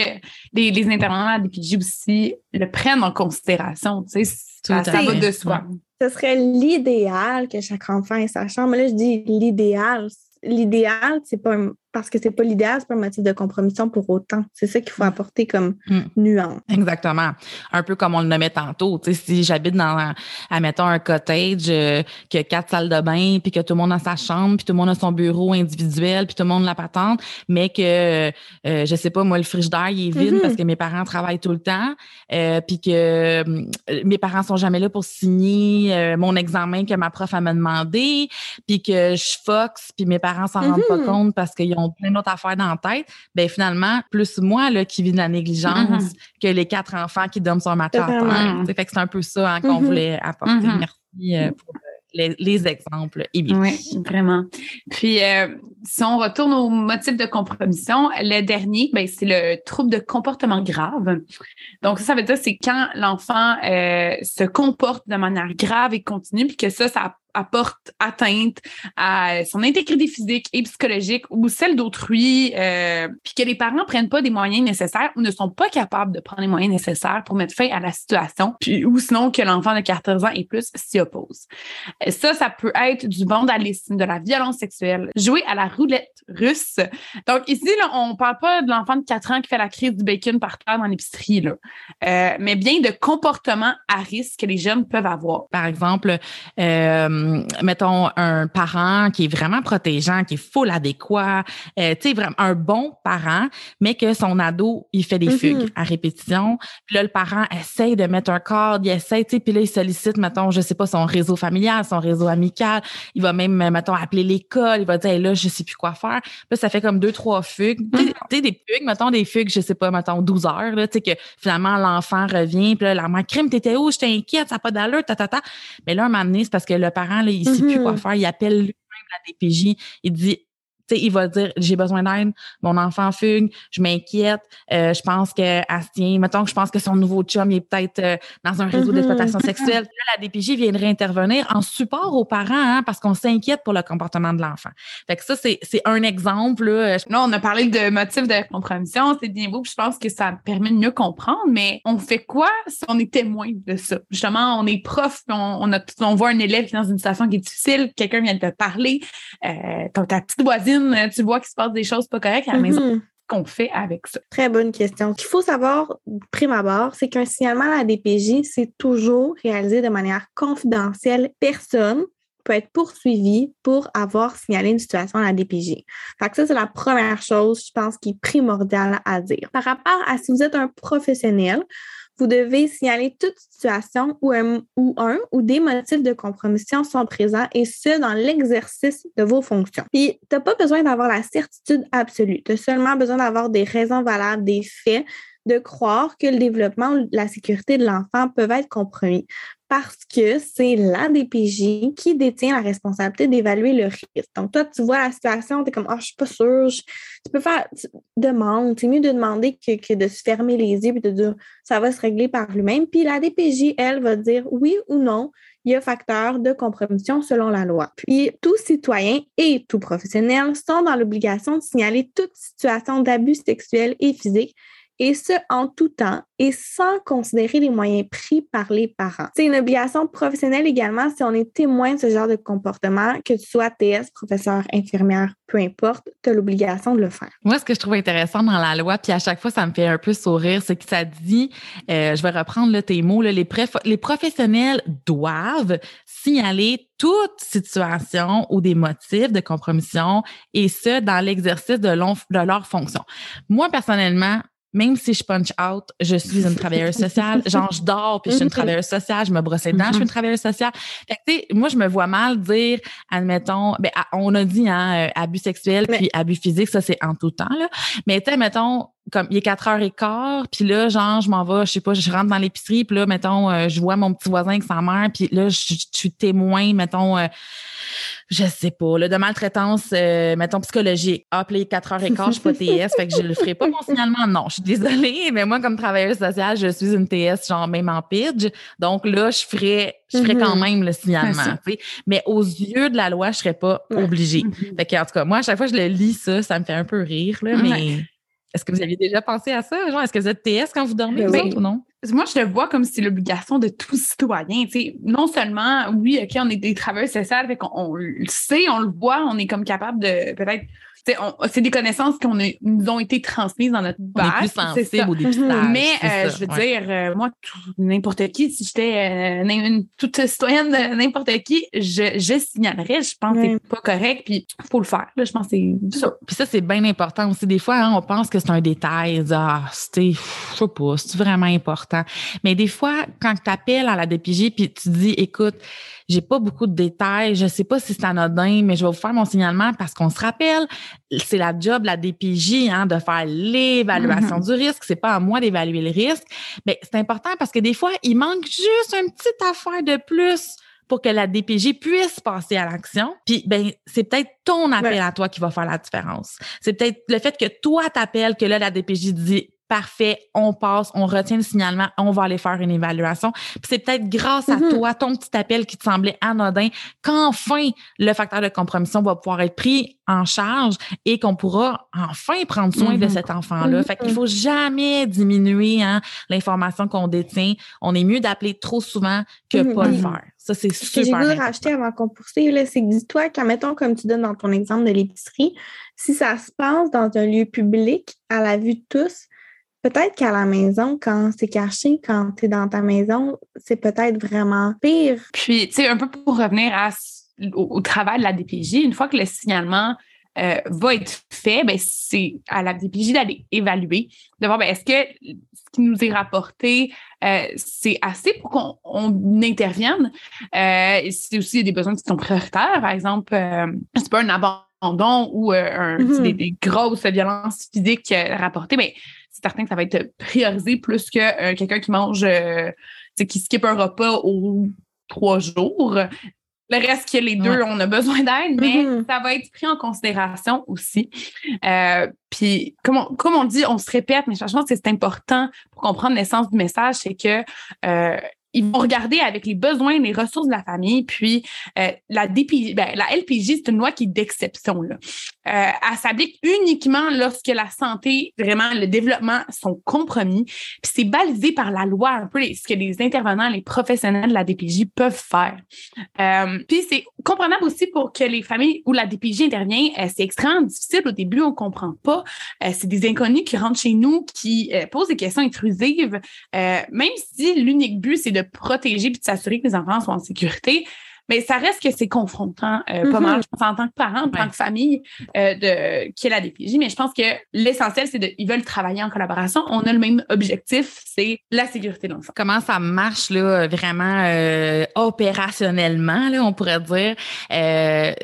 les, les intervenants à aussi le prennent en considération. Ça, ça va de soi. Ce serait l'idéal que chaque enfant ait sa chambre. Là, je dis l'idéal. L'idéal, c'est pas parce que c'est pas l'idéal, c'est pas un motif de compromission pour autant. C'est ça qu'il faut apporter comme Mm. nuance. Exactement. Un peu comme on le nommait tantôt. Tu sais, si j'habite dans, admettons, un cottage euh, qui a quatre salles de bain, puis que tout le monde a sa chambre, puis tout le monde a son bureau individuel, puis tout le monde la patente, mais que, euh, je sais pas, moi, le frigidaire, il est vide Mhm. parce que mes parents travaillent tout le temps, euh, puis que euh, mes parents sont jamais là pour signer euh, mon examen que ma prof m'a demandé, puis que je fox, puis mes parents s'en rendent pas Mhm. compte parce qu'ils ont plein d'autres affaires dans la tête, ben finalement, plus moi là, qui vis de la négligence Mhm. que les quatre enfants qui dorment sur terre. Tu sais, Fait que c'est un peu ça hein, qu'on Mhm. voulait apporter. Mhm. Merci euh, pour euh, les, les exemples. Oui, vraiment. Puis, euh, si on retourne au motif de compromission, le dernier, ben, c'est le trouble de comportement grave. Donc, ça, ça veut dire c'est quand l'enfant euh, se comporte de manière grave et continue, puis que ça, ça apporte atteinte à son intégrité physique et psychologique ou celle d'autrui, euh, puis que les parents prennent pas des moyens nécessaires ou ne sont pas capables de prendre les moyens nécessaires pour mettre fin à la situation, puis ou sinon que l'enfant de 14 ans et plus s'y oppose. Ça, ça peut être du vandalisme, de la violence sexuelle, jouer à la roulette russe. Donc ici, là, on parle pas de l'enfant de 4 ans qui fait la crise du bacon par terre dans l'épicerie, là, Euh, mais bien de comportements à risque que les jeunes peuvent avoir. Par exemple, euh, mettons un parent qui est vraiment protégeant, qui est full adéquat, euh, tu sais, vraiment un bon parent, mais que son ado, il fait des Mhm. fugues à répétition. Puis là, le parent essaye de mettre un cadre, il essaye, tu sais, puis là, il sollicite, mettons, je sais pas, son réseau familial, son réseau amical. Il va même, mettons, appeler l'école, il va dire, Hey, là, je sais plus quoi faire. Puis là, ça fait comme deux, trois fugues. Tu sais, Tu sais, des fugues, mettons, des fugues, je sais pas, mettons, 12 heures, là, tu sais, que finalement, l'enfant revient, puis là, la mère, crime, t'étais où? J'étais inquiète, ça n'a pas d'allure, ta, ta, ta. Mais là, un moment donné, c'est parce que le parent, là, il sait plus quoi faire. Il appelle lui-même la DPJ. Il dit, tu sais, il va dire, j'ai besoin d'aide, mon enfant fugue, je m'inquiète, euh, je pense que Astien, mettons que je pense que son nouveau chum, il est peut-être euh, dans un réseau Mhm. d'exploitation [LAUGHS] sexuelle. Là, la DPJ viendrait intervenir en support aux parents, hein, parce qu'on s'inquiète pour le comportement de l'enfant. Fait que ça, c'est c'est un exemple, là. Là, on a parlé de motifs de compromission, c'est bien beau, puis je pense que ça permet de mieux comprendre, mais on fait quoi si on est témoin de ça? Justement, on est prof, on, on, a, on voit un élève qui est dans une situation qui est difficile, quelqu'un vient de te parler, euh, t'as ta petite voisine, tu vois qu'il se passe des choses pas correctes à la maison. Mhm. Qu'on fait avec ça? Très bonne question. Ce qu'il faut savoir, prime abord, c'est qu'un signalement à la DPJ, c'est toujours réalisé de manière confidentielle. Personne peut être poursuivi pour avoir signalé une situation à la DPJ. Fait que ça, c'est la première chose, je pense, qui est primordiale à dire. Par rapport à si vous êtes un professionnel, vous devez signaler toute situation où un, où un ou des motifs de compromission sont présents et ce, dans l'exercice de vos fonctions. Puis, tu n'as pas besoin d'avoir la certitude absolue. Tu as seulement besoin d'avoir des raisons valables, des faits, de croire que le développement ou la sécurité de l'enfant peuvent être compromis parce que c'est la DPJ qui détient la responsabilité d'évaluer le risque. Donc, toi, tu vois la situation, tu es comme, ah, je suis pas sûre, tu peux faire, tu- demande, c'est mieux de demander que, que de se fermer les yeux et de dire, ça va se régler par lui-même. Puis la DPJ, elle, va dire oui ou non, il y a facteur de compromission selon la loi. Puis, tout citoyen et tout professionnel sont dans l'obligation de signaler toute situation d'abus sexuel et physique et ce, en tout temps et sans considérer les moyens pris par les parents. C'est une obligation professionnelle également si on est témoin de ce genre de comportement, que tu sois TS, professeur, infirmière, peu importe, tu as l'obligation de le faire. Moi, ce que je trouve intéressant dans la loi, puis à chaque fois, ça me fait un peu sourire, c'est que ça dit, euh, je vais reprendre là, tes mots, les, professionnels doivent signaler toute situation ou des motifs de compromission, et ce, dans l'exercice de leur fonction. Moi, personnellement, même si je punch out, je suis une travailleuse sociale. [LAUGHS] Genre, je dors puis je suis une travailleuse sociale. Je me brosse les dents, je suis une travailleuse sociale. Fait que, tu sais, moi, je me vois mal dire, admettons, ben, on a dit, hein, euh, abus sexuel puis abus physique, ça, c'est en tout temps, là. Mais, tu sais, mettons, comme il est 4 heures et quart, puis là, genre, je m'en vais, je sais pas, je rentre dans l'épicerie, puis là, mettons, euh, je vois mon petit voisin avec sa mère, puis là, je, je suis témoin, mettons, euh, je sais pas, là, de maltraitance, euh, mettons, psychologique. Appelé 4 heures et quart, je suis pas TS, fait que je le ferai pas mon signalement. Non, je suis désolée, mais moi, comme travailleuse sociale, je suis une TS, genre même en pitch. Donc là, je ferais, je ferais quand Mhm. même le signalement. Mais aux yeux de la loi, je serais pas obligée. Mhm. Fait que, en tout cas, moi, à chaque fois que je le lis, ça, ça me fait un peu rire, là, mais Ouais. Est-ce que vous aviez déjà pensé à ça? Genre, est-ce que vous êtes TS quand vous dormez, Ben vous oui. autres, ou non? Moi, je le vois comme si c'est l'obligation de tout citoyen. Tu sais, non seulement, oui, OK, on est des travailleurs sociaux, fait qu'on on le sait, on le voit, on est comme capable de peut-être c'est des connaissances qui nous ont été transmises dans notre base. On est plus sensible au dépistage. Mais euh, je veux dire, euh, moi, n'importe qui, si j'étais euh, une toute citoyenne de n'importe qui, je, je signalerais. Je pense que c'est pas correct, puis il faut le faire. Là, je pense que c'est ça. Puis ça, c'est bien important aussi. Des fois, hein, on pense que c'est un détail. Ah, c'était, je sais pas, c'est vraiment important? Mais des fois, quand tu appelles à la DPJ, puis tu dis, écoute, j'ai pas beaucoup de détails. Je sais pas si c'est anodin, mais je vais vous faire mon signalement parce qu'on se rappelle, c'est la job de la DPJ hein, de faire l'évaluation mm-hmm. du risque. C'est pas à moi d'évaluer le risque. Mais c'est important parce que des fois, il manque juste une petite affaire de plus pour que la DPJ puisse passer à l'action. Puis ben c'est peut-être ton appel à toi qui va faire la différence. C'est peut-être le fait que toi t'appelles que là la DPJ dit parfait, on passe, on retient le signalement, on va aller faire une évaluation. Puis c'est peut-être grâce à mm-hmm. toi, ton petit appel qui te semblait anodin, qu'enfin le facteur de compromission va pouvoir être pris en charge et qu'on pourra enfin prendre soin de mm-hmm. cet enfant-là. Fait qu'il mm-hmm. faut jamais diminuer hein, l'information qu'on détient. On est mieux d'appeler trop souvent que pas le faire. Ça, c'est super. Ce que j'ai voulu rajouter avant qu'on poursuive, c'est que dis-toi qu'en mettons, comme tu donnes dans ton exemple de l'épicerie, si ça se passe dans un lieu public à la vue de tous, Peut-être qu'à la maison, quand c'est caché, quand tu es dans ta maison, c'est peut-être vraiment pire. Puis, tu sais, un peu pour revenir au, travail de la DPJ, une fois que le signalement euh, va être fait, ben, c'est à la DPJ d'aller évaluer, de voir ben, est-ce que ce qui nous est rapporté, euh, c'est assez pour qu'on intervienne? Euh, c'est aussi des besoins qui sont prioritaires, par exemple, c'est pas un abandon ou un, mm-hmm. des, grosses violences physiques rapportées, mais c'est certain que ça va être priorisé plus que euh, quelqu'un qui mange, euh, qui skip un repas aux trois jours. Le reste que les deux, on a besoin d'aide, mais mm-hmm. ça va être pris en considération aussi. Euh, puis, comme on, comme on dit, on se répète, mais je pense que c'est important pour comprendre l'essence du message, c'est que ils vont regarder avec les besoins, les ressources de la famille. Puis euh, la DPJ, ben, la LPJ, c'est une loi qui est d'exception. Là. Euh, elle s'applique uniquement lorsque la santé, vraiment le développement sont compromis. Puis c'est balisé par la loi un peu ce que les intervenants, les professionnels de la DPJ peuvent faire. Euh, puis c'est comprenable aussi pour que les familles où la DPJ intervient, c'est extrêmement difficile. Au début, on comprend pas. C'est des inconnus qui rentrent chez nous, qui posent des questions intrusives, même si l'unique but, c'est de protéger puis de s'assurer que les enfants sont en sécurité. Mais ça reste que c'est confrontant euh, pas mal, mm-hmm. je pense, en tant que parent, en tant que famille euh, de, qui est la DPJ. Mais je pense que l'essentiel, c'est qu'ils veulent travailler en collaboration. On a le même objectif, c'est la sécurité de l'enfant. Comment ça marche là, vraiment euh, opérationnellement, là, on pourrait dire?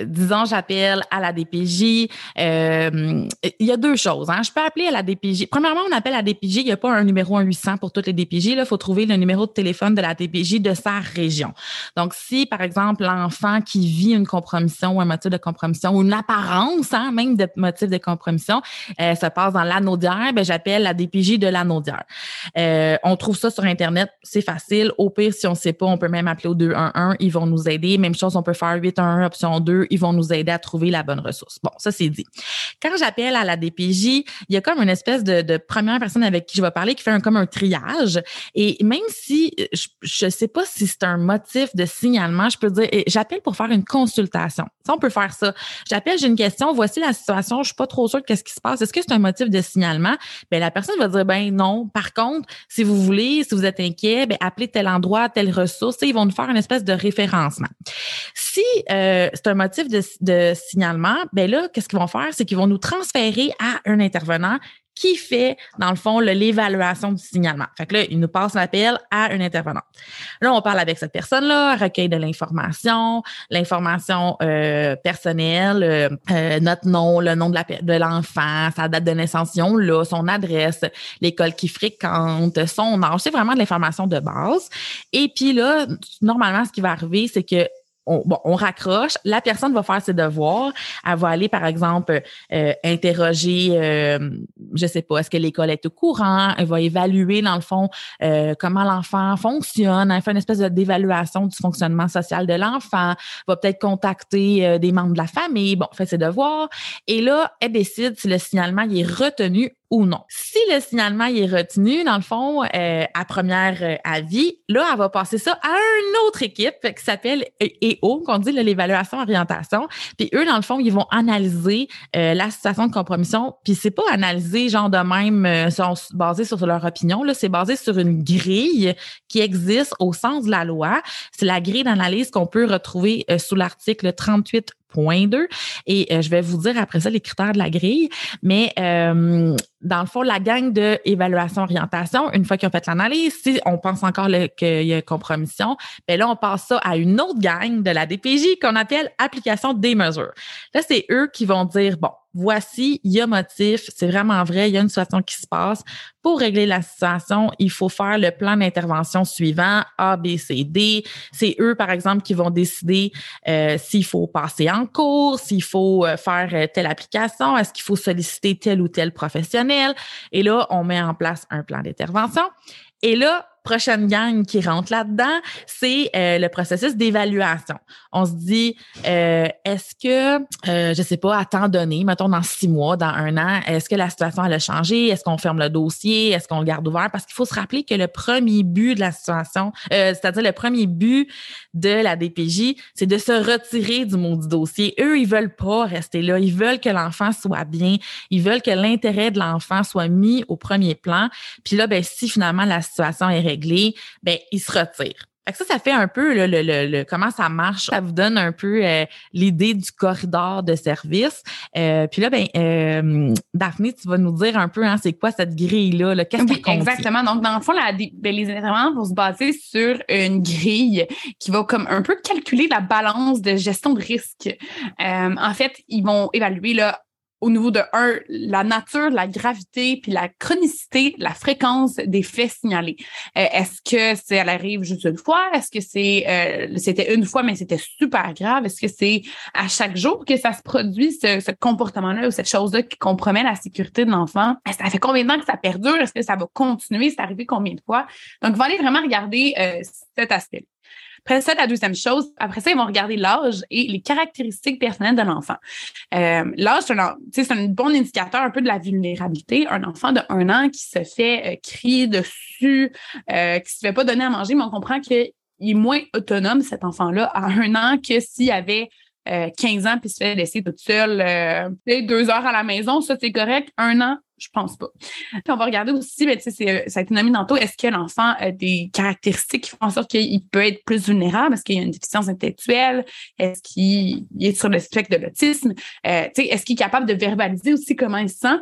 disons, j'appelle à la DPJ. Il y a deux choses. Hein. Je peux appeler à la DPJ. Premièrement, on appelle à la DPJ. Il n'y a pas un numéro 1800 pour toutes les DPJ. Il faut trouver le numéro de téléphone de la DPJ de sa région. Donc, si, par exemple, l'enfant qui vit une compromission ou un motif de compromission ou une apparence hein, même de motif de compromission euh, se passe dans l'anaudière, ben, j'appelle la DPJ de l'anaudière. Euh, on trouve ça sur Internet, c'est facile. Au pire, si on ne sait pas, on peut même appeler au 211, ils vont nous aider. Même chose, on peut faire 811 option 2, ils vont nous aider à trouver la bonne ressource. Bon, ça c'est dit. Quand j'appelle à la DPJ, il y a comme une espèce de, première personne avec qui je vais parler qui fait un, comme un triage. Et même si je ne sais pas si c'est un motif de signalement, je peux dire j'appelle pour faire une consultation. Ça, on peut faire ça. J'appelle, j'ai une question, voici la situation, je suis pas trop sûre de qu'est-ce qui se passe. Est-ce que c'est un motif de signalement? Ben, la personne va dire, ben non. Par contre, si vous voulez, si vous êtes inquiet, ben, appelez tel endroit, telle ressource. Ils vont nous faire une espèce de référencement. Si euh, c'est un motif de, de signalement, ben là, qu'est-ce qu'ils vont faire? C'est qu'ils vont nous transférer à un intervenant qui fait, dans le fond, l'évaluation du signalement. Fait que là, il nous passe l'appel à un intervenant. Là, on parle avec cette personne-là, recueil de l'information, l'information euh, personnelle, euh, euh, notre nom, le nom de l'enfant, sa date de naissance, son adresse, l'école qu'il fréquente, son âge. C'est vraiment de l'information de base. Et puis là, normalement, ce qui va arriver, c'est que on, bon, on raccroche, la personne va faire ses devoirs, elle va aller, par exemple, euh, interroger, euh, je sais pas, est-ce que l'école est au courant, elle va évaluer, dans le fond, euh, comment l'enfant fonctionne, elle fait une espèce d'évaluation du fonctionnement social de l'enfant, va peut-être contacter euh, des membres de la famille, bon, fait ses devoirs, et là, elle décide si le signalement est retenu ou non. Si le signalement est retenu, dans le fond, euh, à première euh, avis, là, elle va passer ça à une autre équipe qui s'appelle EO, qu'on dit l'évaluation orientation. Puis eux, dans le fond, ils vont analyser euh, la situation de compromission. Puis c'est pas analyser genre de même, sont basés sur leur opinion. Là, c'est basé sur une grille qui existe au sens de la loi. C'est la grille d'analyse qu'on peut retrouver sous l'article 38 point 2. Et euh, je vais vous dire après ça les critères de la grille. Mais euh, dans le fond, la gang de évaluation orientation, une fois qu'ils ont fait l'analyse, si on pense encore qu'il y a compromission, bien là, on passe ça à une autre gang de la DPJ qu'on appelle application des mesures. Là, c'est eux qui vont dire, bon, voici, il y a motif, c'est vraiment vrai, il y a une situation qui se passe. Pour régler la situation, il faut faire le plan d'intervention suivant, A, B, C, D. C'est eux, par exemple, qui vont décider euh, s'il faut passer en cours, s'il faut euh, faire euh, telle application, est-ce qu'il faut solliciter tel ou tel professionnel. Et là, on met en place un plan d'intervention. Et là, prochaine gang qui rentre là-dedans, c'est euh, le processus d'évaluation. On se dit, euh, est-ce que, euh, je sais pas, à temps donné, mettons dans six mois, dans un an, est-ce que la situation elle a changé? Est-ce qu'on ferme le dossier? Est-ce qu'on le garde ouvert? Parce qu'il faut se rappeler que le premier but de la situation, c'est-à-dire le premier but de la DPJ, c'est de se retirer du maudit dossier. Eux, ils veulent pas rester là. Ils veulent que l'enfant soit bien. Ils veulent que l'intérêt de l'enfant soit mis au premier plan. Puis là, ben, si finalement la situation est réglée, ben, il se retire. ça, ça fait un peu le, comment ça marche. Ça vous donne un peu euh, l'idée du corridor de service. Euh, puis là, ben, euh, Daphné, tu vas nous dire un peu, hein, c'est quoi cette grille-là? Qu'est-ce oui, Exactement. Donc, dans le fond, ben, les intervenants vont se baser sur une grille qui va comme un peu calculer la balance de gestion de risque. en fait, ils vont évaluer là, au niveau de un, la nature, la gravité, puis la chronicité, la fréquence des faits signalés. Euh, est-ce que c'est elle arrive juste une fois? Est-ce que c'est euh, c'était une fois, mais c'était super grave? Est-ce que c'est à chaque jour que ça se produit, ce, ce comportement-là ou cette chose-là qui compromet la sécurité de l'enfant? Ça fait combien de temps que ça perdure? Est-ce que ça va continuer? C'est arrivé combien de fois? Donc, va aller vraiment regarder euh, cet aspect. Après ça, la deuxième chose, après ça, ils vont regarder l'âge et les caractéristiques personnelles de l'enfant. Euh, l'âge, c'est un, bon indicateur un peu de la vulnérabilité. Un enfant de un an qui se fait euh, crier dessus, euh, qui se fait pas donner à manger, mais on comprend qu'il est moins autonome, cet enfant-là, à un an que s'il avait 15 ans puis se fait laisser toute seule deux heures à la maison, ça c'est correct. Un an, je pense pas. On va regarder aussi, ben, c'est, ça a été nommé tantôt, est-ce que l'enfant a des caractéristiques qui font en sorte qu'il peut être plus vulnérable? Est-ce qu'il y a une déficience intellectuelle? Est-ce qu'il est sur le spectre de l'autisme? Euh, est-ce qu'il est capable de verbaliser aussi comment il se sent?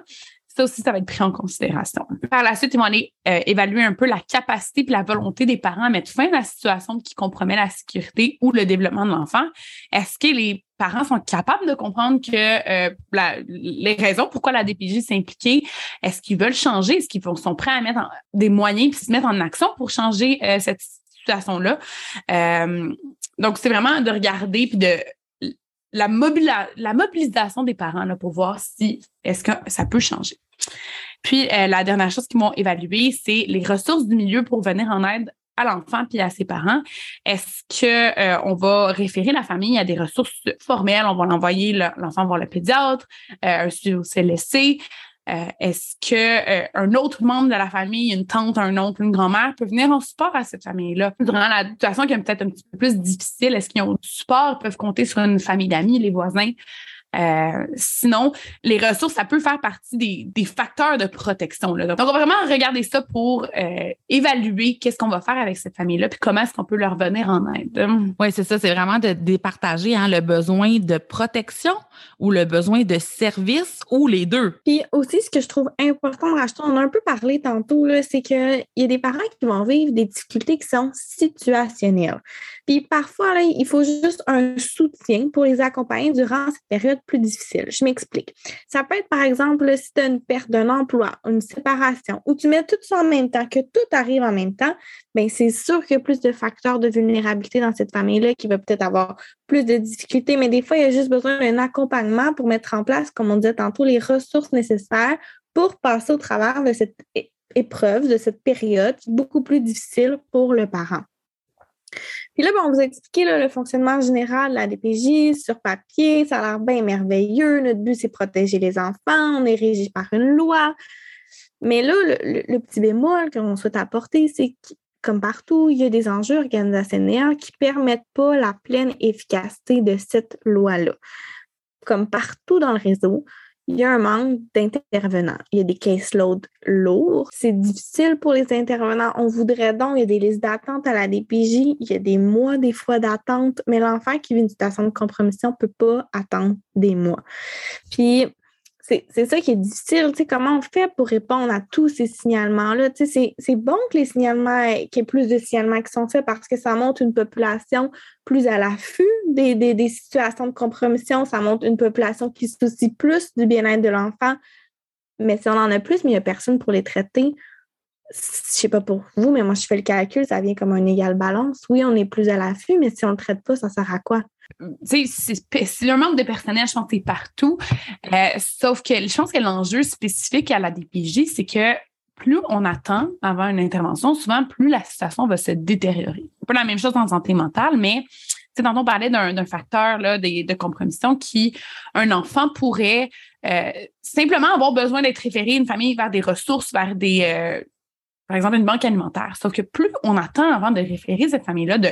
Ça aussi, ça va être pris en considération. Par la suite, ils vont aller euh, évaluer un peu la capacité et la volonté des parents à mettre fin à la situation qui compromet la sécurité ou le développement de l'enfant. Est-ce que les parents sont capables de comprendre que euh, les raisons pourquoi la DPJ s'est impliquée, est-ce qu'ils veulent changer, est-ce qu'ils sont prêts à mettre des moyens puis se mettre en action pour changer euh, cette situation-là? donc, c'est vraiment de regarder puis de la, la mobilisation des parents là, pour voir si est-ce que ça peut changer. Puis, euh, la dernière chose qu'ils m'ont évalué, c'est les ressources du milieu pour venir en aide à l'enfant puis à ses parents. Est-ce que euh, on va référer la famille à des ressources formelles? On va l'envoyer l'enfant voir le pédiatre, euh, un CLSC. Est-ce que un autre membre de la famille, une tante, un oncle, une grand-mère, peut venir en support à cette famille-là? Durant la situation qui est peut-être un petit peu plus difficile, est-ce qu'ils ont du support, peuvent compter sur une famille d'amis, les voisins? Euh, sinon, les ressources, ça peut faire partie des, facteurs de protection. Là. Donc, on va vraiment regarder ça pour euh, évaluer qu'est-ce qu'on va faire avec cette famille-là, puis comment est-ce qu'on peut leur venir en aide. Oui, c'est ça. C'est vraiment de départager hein, le besoin de protection ou le besoin de service ou les deux. Puis aussi, ce que je trouve important de racheter, on a un peu parlé tantôt, c'est qu'il y a des parents qui vont vivre des difficultés qui sont situationnelles. Puis parfois, là, il faut juste un soutien pour les accompagner durant cette période plus difficile. Je m'explique. Ça peut être, par exemple, si tu as une perte d'un emploi, une séparation, ou tu mets tout ça en même temps, que tout arrive en même temps, bien, c'est sûr qu'il y a plus de facteurs de vulnérabilité dans cette famille-là qui va peut-être avoir plus de difficultés, mais des fois, il y a juste besoin d'un accompagnement pour mettre en place, comme on disait tantôt, les ressources nécessaires pour passer au travers de cette épreuve, de cette période beaucoup plus difficile pour le parent. Puis là, ben, on vous a expliqué le fonctionnement général de la DPJ sur papier. Ça a l'air bien merveilleux. Notre but, c'est protéger les enfants. On est régi par une loi. Mais là, le, petit bémol qu'on souhaite apporter, c'est que, comme partout, il y a des enjeux organisationnels qui ne permettent pas la pleine efficacité de cette loi-là. Comme partout dans le réseau, il y a un manque d'intervenants. Il y a des caseloads lourds. C'est difficile pour les intervenants. On voudrait donc, il y a des listes d'attente à la DPJ, il y a des mois, des fois d'attente, mais l'enfant qui vit une situation de compromission ne peut pas attendre des mois. Puis, c'est ça qui est difficile. Comment on fait pour répondre à tous ces signalements-là? C'est bon que les signalements, qu'il y ait plus de signalements qui sont faits parce que ça montre une population plus à l'affût des, des, situations de compromission. Ça montre une population qui se soucie plus du bien-être de l'enfant. Mais si on en a plus, mais il n'y a personne pour les traiter, je sais pas pour vous, mais moi, je fais le calcul, ça vient comme un égal balance. Oui, on est plus à l'affût, mais si on ne le traite pas, ça sert à quoi? C'est un manque de personnel, je pense, c'est partout. Euh, sauf que je pense que l'enjeu spécifique à la DPJ, c'est que plus on attend avant une intervention, souvent, plus la situation va se détériorer. C'est pas la même chose en santé mentale, mais tantôt on parlait d'un facteur là, de, de, compromission qui, un enfant pourrait euh, simplement avoir besoin d'être référé une famille vers des ressources, vers des, euh, par exemple, une banque alimentaire. Sauf que plus on attend avant de référer cette famille-là, de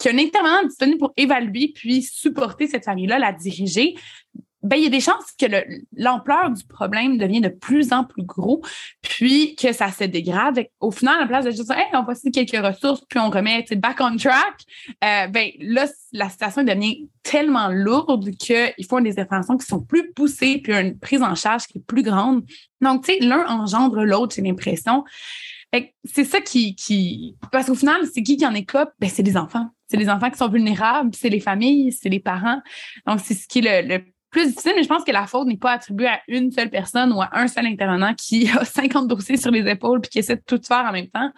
qu'il y a un intervenant disponible pour évaluer puis supporter cette famille-là, la diriger, ben, il y a des chances que l'ampleur du problème devient de plus en plus gros, puis que ça se dégrade. Au final, à la place de juste dire, hey, on voici quelques ressources, puis on remet back on track, euh, ben, là, la situation devient tellement lourde qu'il faut des interventions qui sont plus poussées, puis une prise en charge qui est plus grande. Donc, tu sais, l'un engendre l'autre, j'ai l'impression. C'est ça qui, qui. Parce qu'au final, c'est qui qui en écope? Ben, c'est les enfants. C'est les enfants qui sont vulnérables, c'est les familles, c'est les parents. Donc, c'est ce qui est le, plus difficile, mais je pense que la faute n'est pas attribuée à une seule personne ou à un seul intervenant qui [LAUGHS] a 50 dossiers sur les épaules puis qui essaie de tout faire en même temps.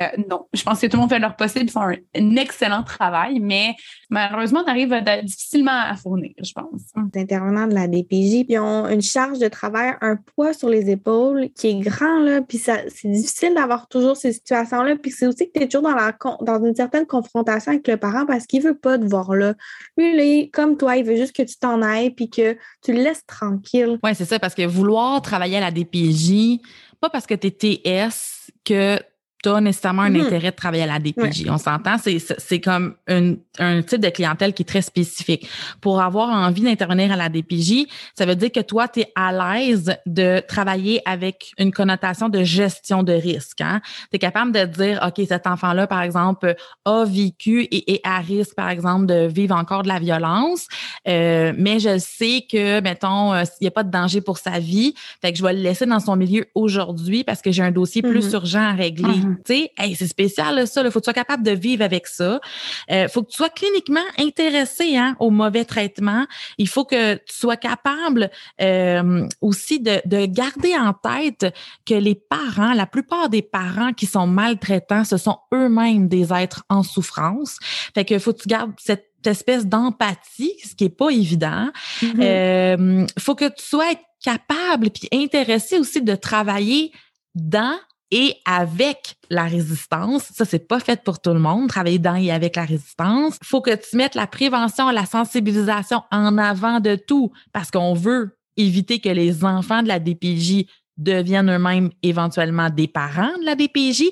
Euh, non, je pense que tout le monde fait leur possible, font un, excellent travail, mais malheureusement, on arrive difficilement à fournir, je pense. Les intervenants de la DPJ, ils ont une charge de travail, un poids sur les épaules qui est grand, là, puis c'est difficile d'avoir toujours ces situations-là, puis c'est aussi que tu es toujours dans, la, dans une certaine confrontation avec le parent parce qu'il veut pas te voir là. Lui, il comme toi, il veut juste que tu t'en ailles puis que tu le laisses tranquille. Oui, c'est ça, parce que vouloir travailler à la DPJ, pas parce que tu es TS que tu as nécessairement un mm-hmm. intérêt de travailler à la DPJ. On s'entend, c'est comme un type de clientèle qui est très spécifique. Pour avoir envie d'intervenir à la DPJ, ça veut dire que toi, tu es à l'aise de travailler avec une connotation de gestion de risque. Hein? Tu es capable de dire, OK, cet enfant-là, par exemple, a vécu et est à risque, par exemple, de vivre encore de la violence, euh, mais je sais que, mettons, euh, il n'y a pas de danger pour sa vie, fait que je vais le laisser dans son milieu aujourd'hui parce que j'ai un dossier plus mm-hmm. urgent à régler. Tu sais, c'est spécial ça. Il faut que tu sois capable de vivre avec ça. Il euh, faut que tu sois cliniquement intéressé hein, au mauvais traitement. Il faut que tu sois capable euh, aussi de, de, garder en tête que les parents, la plupart des parents qui sont maltraitants, ce sont eux-mêmes des êtres en souffrance. Fait que faut que tu gardes cette espèce d'empathie, ce qui est pas évident. Il mm-hmm. euh, faut que tu sois capable puis intéressé aussi de travailler dans et avec la résistance. Ça, c'est pas fait pour tout le monde, travailler dans et avec la résistance. Faut que tu mettes la prévention, la sensibilisation en avant de tout parce qu'on veut éviter que les enfants de la DPJ deviennent eux-mêmes éventuellement des parents de la DPJ.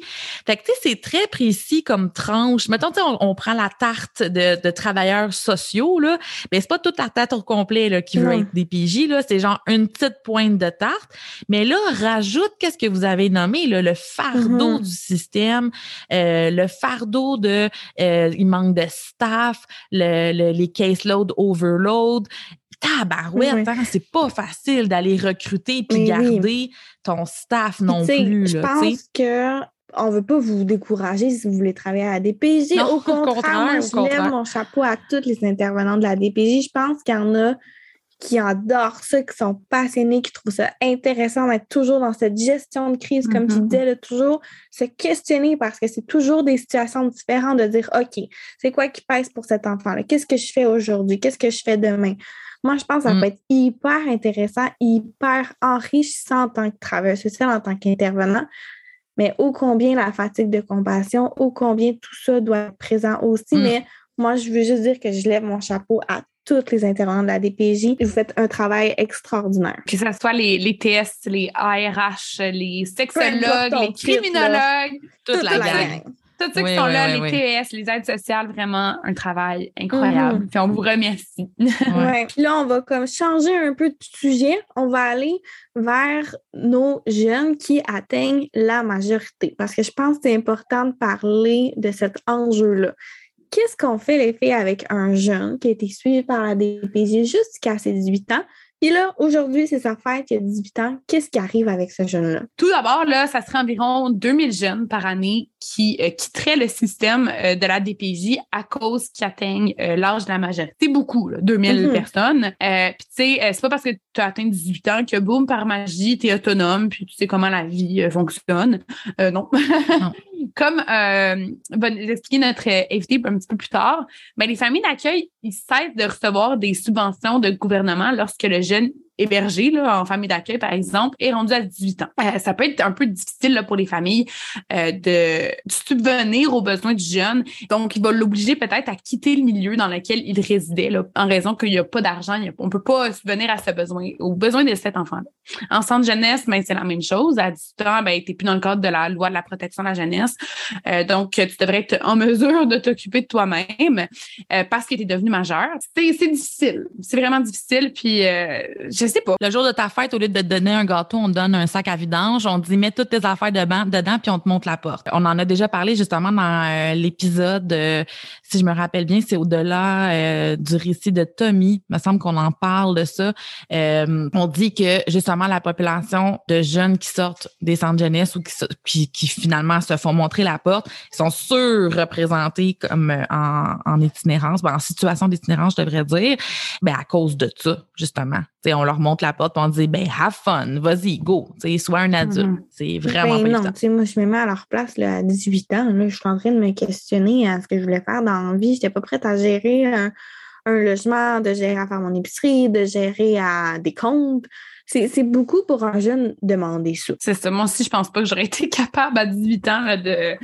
Fait que, tu sais, c'est très précis comme tranche. Mettons, tu on, on, prend la tarte de, de travailleurs sociaux, là, mais c'est pas toute la tarte au complet, là, qui veut être DPJ, là. C'est genre une petite pointe de tarte. Mais là, rajoute qu'est-ce que vous avez nommé, là, le fardeau mm-hmm. du système, euh, le fardeau de, euh, il manque de staff, le, le, les caseload overload tabarouette, hein, c'est pas facile d'aller recruter puis garder ton staff non plus. Je pense que on veut pas vous décourager si vous voulez travailler à la DPJ. [LAUGHS] au contraire, je lève mon chapeau à tous les intervenants de la DPJ. Je pense qu'il y en a qui adorent ça, qui sont passionnés, qui trouvent ça intéressant d'être toujours dans cette gestion de crise, comme tu mm-hmm. disais, de toujours se questionner parce que c'est toujours des situations différentes de dire, OK, c'est quoi qui pèse pour cet enfant-là? Qu'est-ce que je fais aujourd'hui? Qu'est-ce que je fais demain? Moi, je pense que ça mm. peut être hyper intéressant, hyper enrichissant en tant que travailleur social, en tant qu'intervenant. Mais ô combien la fatigue de compassion, ô combien tout ça doit être présent aussi. Mm. Mais moi, je veux juste dire que je lève mon chapeau à toutes les intervenants de la DPJ. Vous faites un travail extraordinaire. Que ce soit les, les TS, les ARH, les sexologues, les criminologues, toute, la, gang. Tous ceux qui sont là, les TS, les aides sociales, vraiment un travail incroyable. Mhm. Puis on vous remercie. ouais. Puis là, on va comme changer un peu de sujet. On va aller vers nos jeunes qui atteignent la majorité. Parce que je pense que c'est important de parler de cet enjeu-là. Qu'est-ce qu'on fait, les filles, avec un jeune qui a été suivi par la DPJ jusqu'à ses 18 ans, puis là, aujourd'hui, c'est sa fête, il a 18 ans. Qu'est-ce qui arrive avec ce jeune-là? Tout d'abord, là, ça serait environ 2000 jeunes par année qui euh, quitteraient le système euh, de la DPJ à cause qu'ils atteignent euh, l'âge de la majorité. C'est beaucoup, là, 2000 mm-hmm. personnes. puis tu sais, c'est pas parce que tu as atteint 18 ans que, boum, par magie, tu es autonome, puis tu sais comment la vie fonctionne. non. non. [LAUGHS] Comme euh, va expliquer notre invité un petit peu plus tard, mais ben, les familles d'accueil, ils cessent de recevoir des subventions de gouvernement lorsque le jeune hébergé là, en famille d'accueil, par exemple, est rendu à 18 ans. Euh, ça peut être un peu difficile là, pour les familles euh, de, subvenir aux besoins du jeune. Donc, il va l'obliger peut-être à quitter le milieu dans lequel il résidait là, en raison qu'il n'y a pas d'argent. On peut pas subvenir à ce besoin, aux besoins de cet enfant-là. En centre jeunesse, ben, c'est la même chose. À 18 ans, ben, tu n'es plus dans le cadre de la loi de la protection de la jeunesse. Euh, donc, tu devrais être en mesure de t'occuper de toi-même parce que tu es devenu majeur. C'est difficile. C'est vraiment difficile. Puis, je je sais pas. Le jour de ta fête, au lieu de te donner un gâteau, on te donne un sac à vidange. On dit, mets toutes tes affaires dedans, puis on te montre la porte. On en a déjà parlé justement dans euh, l'épisode, euh, si je me rappelle bien, c'est au-delà euh, du récit de Tommy. Il me semble qu'on en parle de ça. on dit que justement la population de jeunes qui sortent des centres jeunesse ou qui, qui, finalement se font montrer la porte, ils sont surreprésentés comme en, en itinérance, ben, en situation d'itinérance, je devrais dire, ben à cause de ça, justement on leur montre la porte et on dit ben have fun, vas-y, go, sois un adulte. Mm-hmm. C'est vraiment ben, non, moi je me mets à leur place là, à 18 ans, là, je suis en train de me questionner à ce que je voulais faire dans la vie. Je n'étais pas prête à gérer un, logement, de gérer à faire mon épicerie, de gérer à des comptes. C'est beaucoup pour un jeune demander ça. C'est ça. Moi aussi, je pense pas que j'aurais été capable à 18 ans de,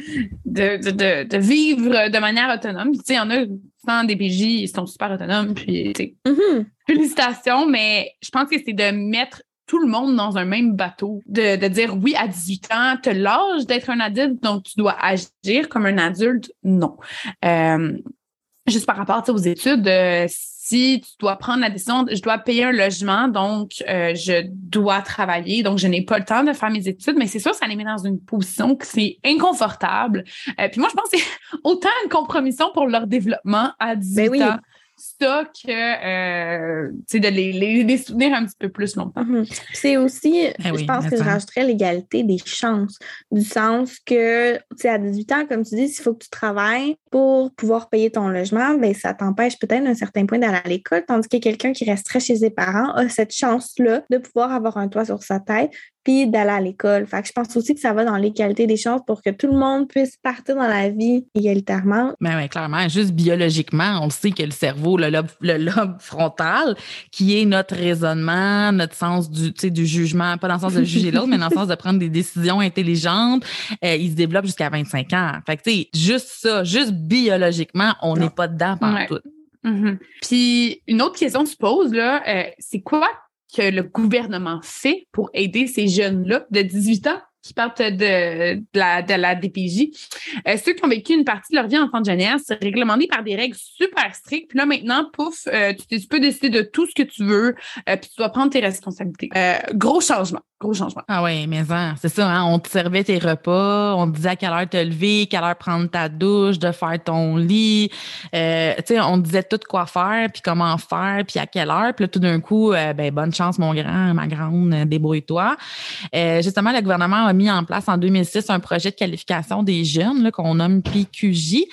de, de, vivre de manière autonome. Tu sais, il y en a sans DPJ, ils sont super autonomes. Puis, mm-hmm. félicitations, mais je pense que c'est de mettre tout le monde dans un même bateau, de, de dire oui, à 18 ans, tu as l'âge d'être un adulte, donc tu dois agir comme un adulte. Non. Euh, juste par rapport aux études, euh, si tu dois prendre la décision, je dois payer un logement, donc euh, je dois travailler, donc je n'ai pas le temps de faire mes études, mais c'est sûr, ça les met dans une position que c'est inconfortable. Euh, puis moi, je pense que c'est [LAUGHS] autant une compromission pour leur développement à 18 ben ans ça que euh, de les, les, soutenir un petit peu plus longtemps. Mm-hmm. C'est aussi, ben je pense que je rajouterais l'égalité des chances, du sens que, tu sais, à 18 ans, comme tu dis, s'il faut que tu travailles pour pouvoir payer ton logement, ben, ça t'empêche peut-être d'un certain point d'aller à l'école, tandis que quelqu'un qui resterait chez ses parents a cette chance-là de pouvoir avoir un toit sur sa tête, puis d'aller à l'école. Fait que je pense aussi que ça va dans l'égalité des chances pour que tout le monde puisse partir dans la vie égalitairement. Mais ben oui, clairement, juste biologiquement, on sait que le cerveau, le lobe, le lobe [LAUGHS] frontal, qui est notre raisonnement, notre sens du, du jugement, pas dans le sens de juger l'autre, mais dans le sens de prendre des décisions intelligentes, euh, il se développe jusqu'à 25 ans. Fait que, tu sais, juste ça, juste biologiquement, on n'est pas dedans pendant tout. Mm-hmm. Puis une autre question se pose, là, euh, c'est quoi que le gouvernement fait pour aider ces jeunes-là de 18 ans? Qui partent de, de, la, de la DPJ. Euh, ceux qui ont vécu une partie de leur vie en enfant de jeunesse, c'est réglementé par des règles super strictes. Puis là, maintenant, pouf, euh, tu, peux décider de tout ce que tu veux, euh, puis tu dois prendre tes responsabilités. gros changement. Gros changement. Ah oui, mais c'est ça, hein, on te servait tes repas, on te disait à quelle heure te lever, quelle heure prendre ta douche, de faire ton lit. Tu sais, on te disait tout quoi faire, puis comment faire, puis à quelle heure. Puis là, tout d'un coup, ben, bonne chance, mon grand, ma grande, débrouille-toi. justement, le gouvernement a mis en place en 2006 un projet de qualification des jeunes qu'on nomme PQJ,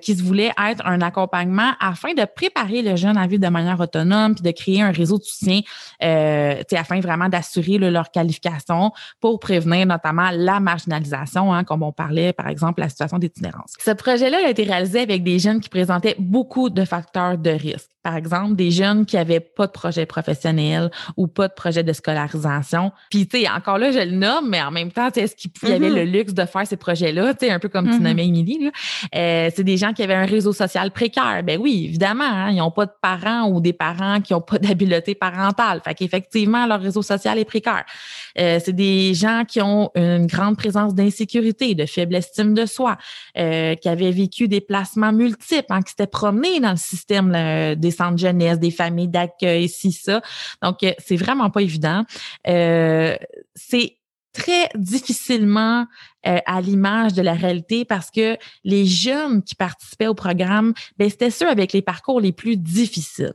qui se voulait être un accompagnement afin de préparer le jeune à vivre de manière autonome, puis de créer un réseau de soutien, afin vraiment d'assurer leur qualification pour prévenir notamment la marginalisation, hein, comme on parlait par exemple la situation d'itinérance. Ce projet-là a été réalisé avec des jeunes qui présentaient beaucoup de facteurs de risque. Par exemple, des jeunes qui avaient pas de projet professionnel ou pas de projet de scolarisation. Puis, tu sais, encore là, je le nomme, mais en même temps, est-ce qu'il y avait le luxe de faire ces projets-là, tu sais, un peu comme tu nommais Émilie, euh, c'est des gens qui avaient un réseau social précaire. Ben oui, évidemment, hein, ils n'ont pas de parents ou des parents qui n'ont pas d'habileté parentale. Fait qu'effectivement, leur réseau social est précaire. Euh, c'est des gens qui ont une grande présence d'insécurité, de faible estime de soi, euh, qui avaient vécu des placements multiples, hein, qui s'étaient promenés dans le système des centres jeunesse, des familles d'accueil, si ça. Donc, euh, c'est vraiment pas évident. Euh, c'est très difficilement euh, à l'image de la réalité parce que les jeunes qui participaient au programme, ben, c'était ceux avec les parcours les plus difficiles.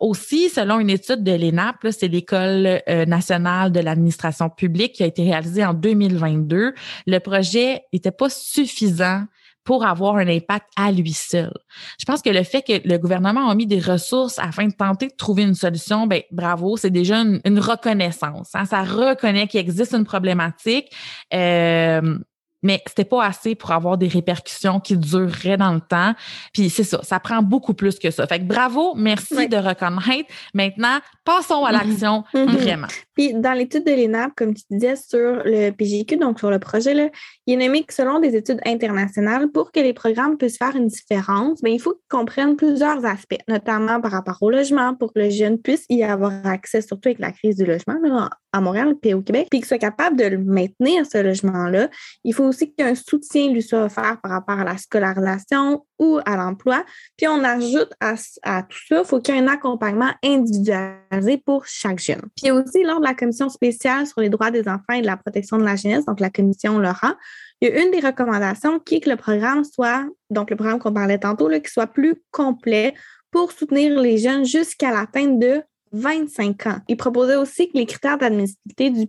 Aussi, selon une étude de l'ENAP, c'est l'École nationale de l'administration publique qui a été réalisée en 2022, le projet n'était pas suffisant pour avoir un impact à lui seul. Je pense que le fait que le gouvernement a mis des ressources afin de tenter de trouver une solution, ben bravo, c'est déjà une, reconnaissance. Hein. Ça reconnaît qu'il existe une problématique. Euh, mais c'était pas assez pour avoir des répercussions qui dureraient dans le temps. Puis c'est ça, ça prend beaucoup plus que ça. Fait que bravo, merci de reconnaître. Maintenant, passons à l'action mm-hmm. [LAUGHS] vraiment. Puis dans l'étude de l'ENAP, comme tu disais sur le PGQ, donc sur le projet, là, il est nommé que selon des études internationales, pour que les programmes puissent faire une différence, bien, il faut qu'ils comprennent plusieurs aspects, notamment par rapport au logement, pour que le jeune puisse y avoir accès, surtout avec la crise du logement là, à Montréal puis au Québec, puis qu'il soit capable de le maintenir, ce logement-là. Il faut aussi qu'un soutien lui soit offert par rapport à la scolarisation ou à l'emploi. Puis on ajoute à, tout ça, il faut qu'il y ait un accompagnement individualisé pour chaque jeune. Puis aussi, lors de la commission spéciale sur les droits des enfants et de la protection de la jeunesse, donc la commission Laurent, il y a une des recommandations qui est que le programme soit, donc le programme qu'on parlait tantôt, qui soit plus complet pour soutenir les jeunes jusqu'à l'atteinte de 25 ans. Il proposait aussi que les critères d'admissibilité du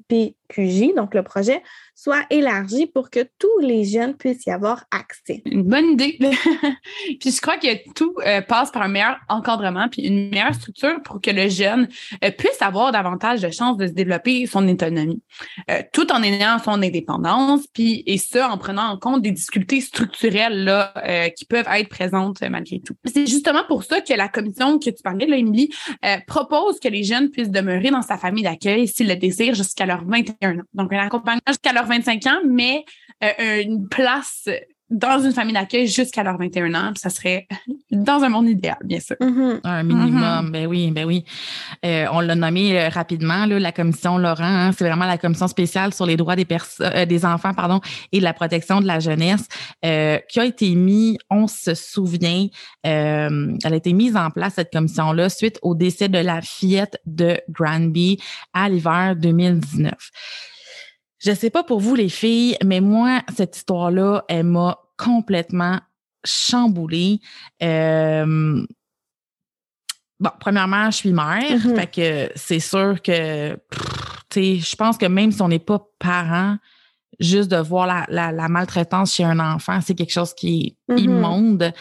PQJ, donc le projet, soit élargi pour que tous les jeunes puissent y avoir accès. Une bonne idée. [LAUGHS] puis je crois que tout euh, passe par un meilleur encadrement puis une meilleure structure pour que le jeune euh, puisse avoir davantage de chances de se développer son autonomie, euh, tout en ayant son indépendance, puis et ça en prenant en compte des difficultés structurelles là qui peuvent être présentes malgré tout. C'est justement pour ça que la commission que tu parlais, là, Émilie, propose que les jeunes puissent demeurer dans sa famille d'accueil s'ils le désirent jusqu'à leurs 21 Donc un accompagnement jusqu'à leurs 25 ans, mais euh, une place dans une famille d'accueil jusqu'à leurs 21 ans. Ça serait dans un monde idéal, bien sûr. Mm-hmm. Un minimum, mm-hmm. ben oui, ben oui. Euh, on l'a nommé euh, rapidement, là, la commission Laurent, hein, c'est vraiment la commission spéciale sur les droits des personnes, des enfants, pardon, et la protection de la jeunesse, qui a été mise, on se souvient, elle a été mise en place, cette commission-là, suite au décès de la fillette de Granby à l'hiver 2019. Je sais pas pour vous les filles, mais moi cette histoire-là, elle m'a complètement chamboulée. Euh, bon, premièrement, je suis mère, mm-hmm. fait que c'est sûr que, tu sais, je pense que même si on n'est pas parent, juste de voir la, la, maltraitance chez un enfant, c'est quelque chose qui est mm-hmm. immonde.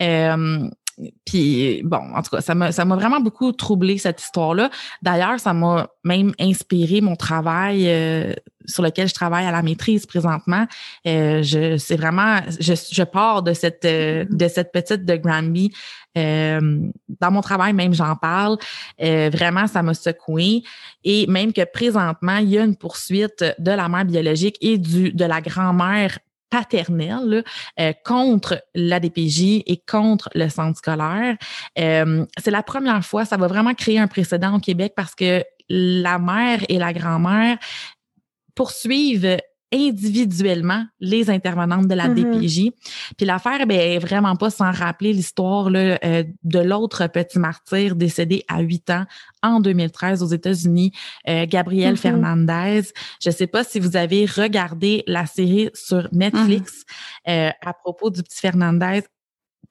Euh, puis bon, en tout cas, ça m'a ça m'a vraiment beaucoup troublé cette histoire-là. D'ailleurs, ça m'a même inspiré mon travail euh, sur lequel je travaille à la maîtrise présentement. Euh, je c'est vraiment je, je pars de cette euh, de cette petite de Granby. dans mon travail même j'en parle. vraiment, ça m'a secoué et même que présentement il y a une poursuite de la mère biologique et du de la grand-mère paternelle euh, contre l'ADPJ et contre le centre scolaire. Euh, c'est la première fois, ça va vraiment créer un précédent au Québec parce que la mère et la grand-mère poursuivent individuellement les intervenantes de la mm-hmm. DPJ. Puis l'affaire ben, est vraiment pas sans rappeler l'histoire euh, de l'autre petit martyr décédé à 8 ans en 2013 aux États-Unis, euh, Gabriel mm-hmm. Fernandez. Je sais pas si vous avez regardé la série sur Netflix mm-hmm. euh, à propos du petit Fernandez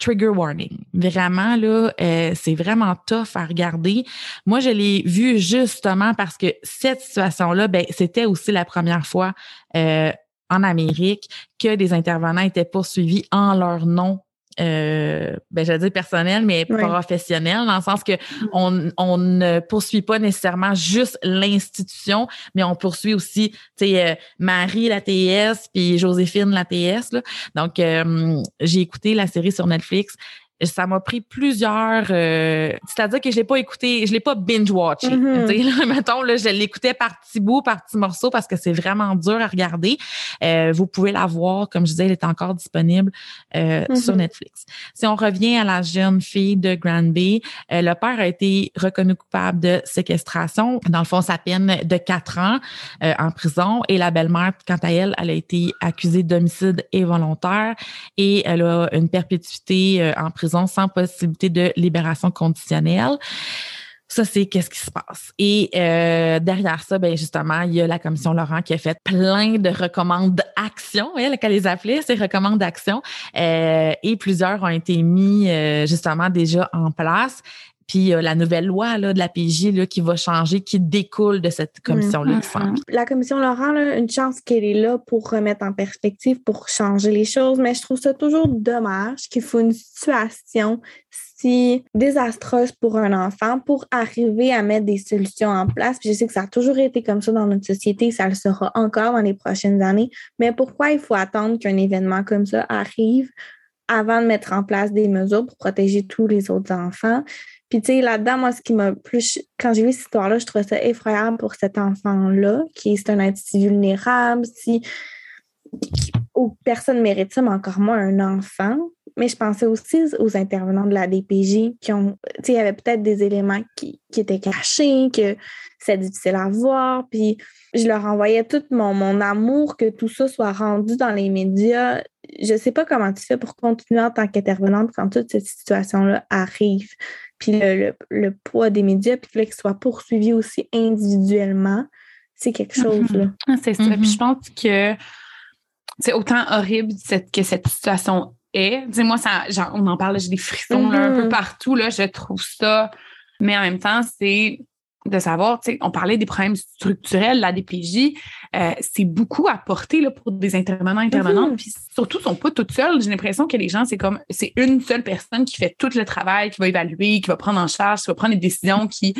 trigger warning. Vraiment, là, euh, c'est vraiment tough à regarder. Moi, je l'ai vu justement parce que cette situation-là, ben, c'était aussi la première fois euh, en Amérique que des intervenants étaient poursuivis en leur nom euh, ben, j'allais dire personnel, mais professionnel, dans le sens que mm. on, on ne poursuit pas nécessairement juste l'institution, mais on poursuit aussi, tu sais, euh, Marie, la TS, puis Joséphine, la TS. Là. Donc, euh, j'ai écouté la série sur Netflix. Ça m'a pris plusieurs. Euh, c'est-à-dire que je l'ai pas écouté, je l'ai pas binge-watché. Mm-hmm. [LAUGHS] Mettons, là, je l'écoutais par petits bouts, par petits morceaux parce que c'est vraiment dur à regarder. Euh, vous pouvez la voir, comme je disais, elle est encore disponible euh, sur mm-hmm. Netflix. Si on revient à la jeune fille de Granby, le père a été reconnu coupable de séquestration. Dans le fond, sa peine de quatre ans en prison et la belle-mère, quant à elle, elle a été accusée d'homicide involontaire et elle a une perpétuité en prison sans possibilité de libération conditionnelle. Ça, c'est qu'est-ce qui se passe. Et euh, derrière ça, ben justement, il y a la commission Laurent qui a fait plein de recommandes d'actions, elle qu'elle les appelait, ces recommandes d'actions, euh, et plusieurs ont été mis euh, justement déjà en place. Puis la nouvelle loi là, de la PJ là, qui va changer, qui découle de cette commission-là. Mm-hmm. La commission Laurent, là, une chance qu'elle est là pour remettre en perspective, pour changer les choses, mais je trouve ça toujours dommage qu'il faut une situation si désastreuse pour un enfant pour arriver à mettre des solutions en place. Puis je sais que ça a toujours été comme ça dans notre société, ça le sera encore dans les prochaines années, mais pourquoi il faut attendre qu'un événement comme ça arrive avant de mettre en place des mesures pour protéger tous les autres enfants? Puis, tu sais, là-dedans, moi, ce qui m'a plus. Quand j'ai vu cette histoire-là, je trouvais ça effroyable pour cet enfant-là, qui est un être si vulnérable, si. Où personne ne mérite ça, mais encore moins un enfant. Mais je pensais aussi aux intervenants de la DPJ qui ont. Tu sais, il y avait peut-être des éléments qui, qui, étaient cachés, que c'est difficile à voir. Puis, je leur envoyais tout mon, mon amour que tout ça soit rendu dans les médias. Je ne sais pas comment tu fais pour continuer en tant qu'intervenante quand toute cette situation-là arrive puis le, poids des médias, puis qu'il soit poursuivi aussi individuellement, c'est quelque mm-hmm. chose. Ah, c'est ça. Puis mm-hmm. je pense que c'est autant horrible que cette situation est. Dis-moi, ça, on en parle, j'ai des frissons un peu mm-hmm. partout. Là, je trouve ça. Mais en même temps, c'est de savoir, tu sais, on parlait des problèmes structurels, la DPJ, euh, c'est beaucoup à porter là, pour des intervenants, intervenantes, mm-hmm. puis surtout, ils sont pas toutes seules. J'ai l'impression que les gens, c'est comme, c'est une seule personne qui fait tout le travail, qui va évaluer, qui va prendre en charge, qui va prendre les décisions, qui,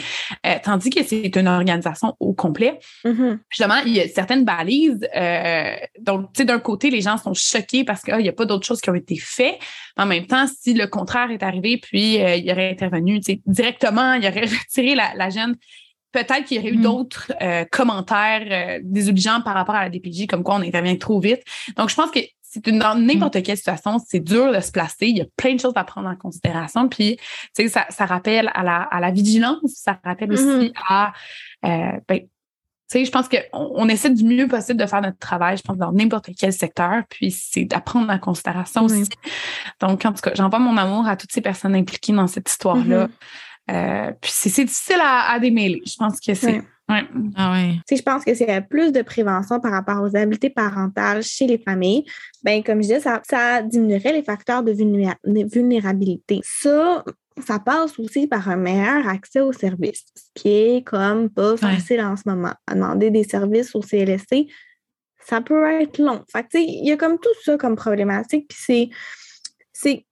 euh, tandis que c'est une organisation au complet. Mm-hmm. Justement, il y a certaines balises. Euh, donc, tu sais, d'un côté, les gens sont choqués parce qu'il n'y a pas d'autres choses qui ont été faites. En même temps, si le contraire est arrivé, puis il aurait intervenu, tu sais, directement, il aurait [LAUGHS] retiré la, la jeune peut-être qu'il y aurait eu mm. d'autres euh, commentaires euh, désobligeants par rapport à la DPJ, comme quoi on intervient trop vite. Donc, je pense que c'est une, dans n'importe mm. quelle situation, c'est dur de se placer. Il y a plein de choses à prendre en considération. Puis, tu sais, ça, ça rappelle à la, à la vigilance, ça rappelle aussi mm-hmm. à, euh, ben, tu sais, je pense qu'on on essaie du mieux possible de faire notre travail, je pense, dans n'importe quel secteur, puis c'est d'apprendre en considération aussi. Donc, en tout cas, j'envoie mon amour à toutes ces personnes impliquées dans cette histoire-là. Euh, puis c'est difficile à, démêler. Je pense que c'est. Ouais. Ah je pense que c'est plus de prévention par rapport aux habiletés parentales chez les familles. Ben, comme je disais, ça, ça diminuerait les facteurs de vulnérabilité. Ça, ça passe aussi par un meilleur accès aux services, ce qui est comme pas facile en ce moment. À demander des services au CLSC, ça peut être long. Fait il y a comme tout ça comme problématique. Puis c'est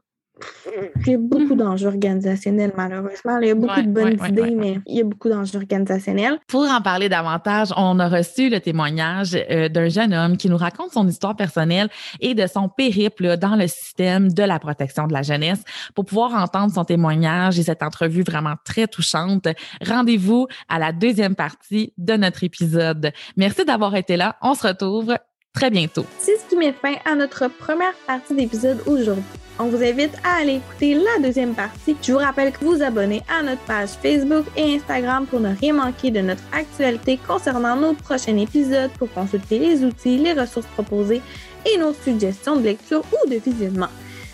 il y a beaucoup d'enjeux organisationnels, malheureusement. Il y a beaucoup de bonnes idées, mais il y a beaucoup d'enjeux organisationnels. Pour en parler davantage, on a reçu le témoignage euh, d'un jeune homme qui nous raconte son histoire personnelle et de son périple dans le système de la protection de la jeunesse. Pour pouvoir entendre son témoignage et cette entrevue vraiment très touchante, rendez-vous à la deuxième partie de notre épisode. Merci d'avoir été là. On se retrouve très bientôt. C'est ce qui met fin à notre première partie d'épisode aujourd'hui. On vous invite à aller écouter la deuxième partie. Je vous rappelle que vous abonnez à notre page Facebook et Instagram pour ne rien manquer de notre actualité concernant nos prochains épisodes pour consulter les outils, les ressources proposées et nos suggestions de lecture ou de visionnement.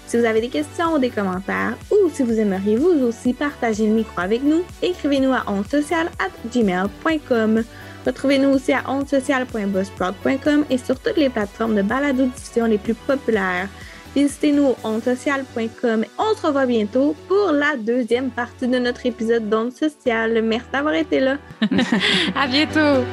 Si vous avez des questions des commentaires ou si vous aimeriez vous aussi partager le micro avec nous, écrivez-nous à ondesocial@gmail.com. Retrouvez-nous aussi à ondesocial.buzzsprout.com et sur toutes les plateformes de balado-diffusion les plus populaires. Visitez-nous au ondesocial.com. On se revoit bientôt pour la deuxième partie de notre épisode d'Onde Sociale. Merci d'avoir été là. [LAUGHS] à bientôt.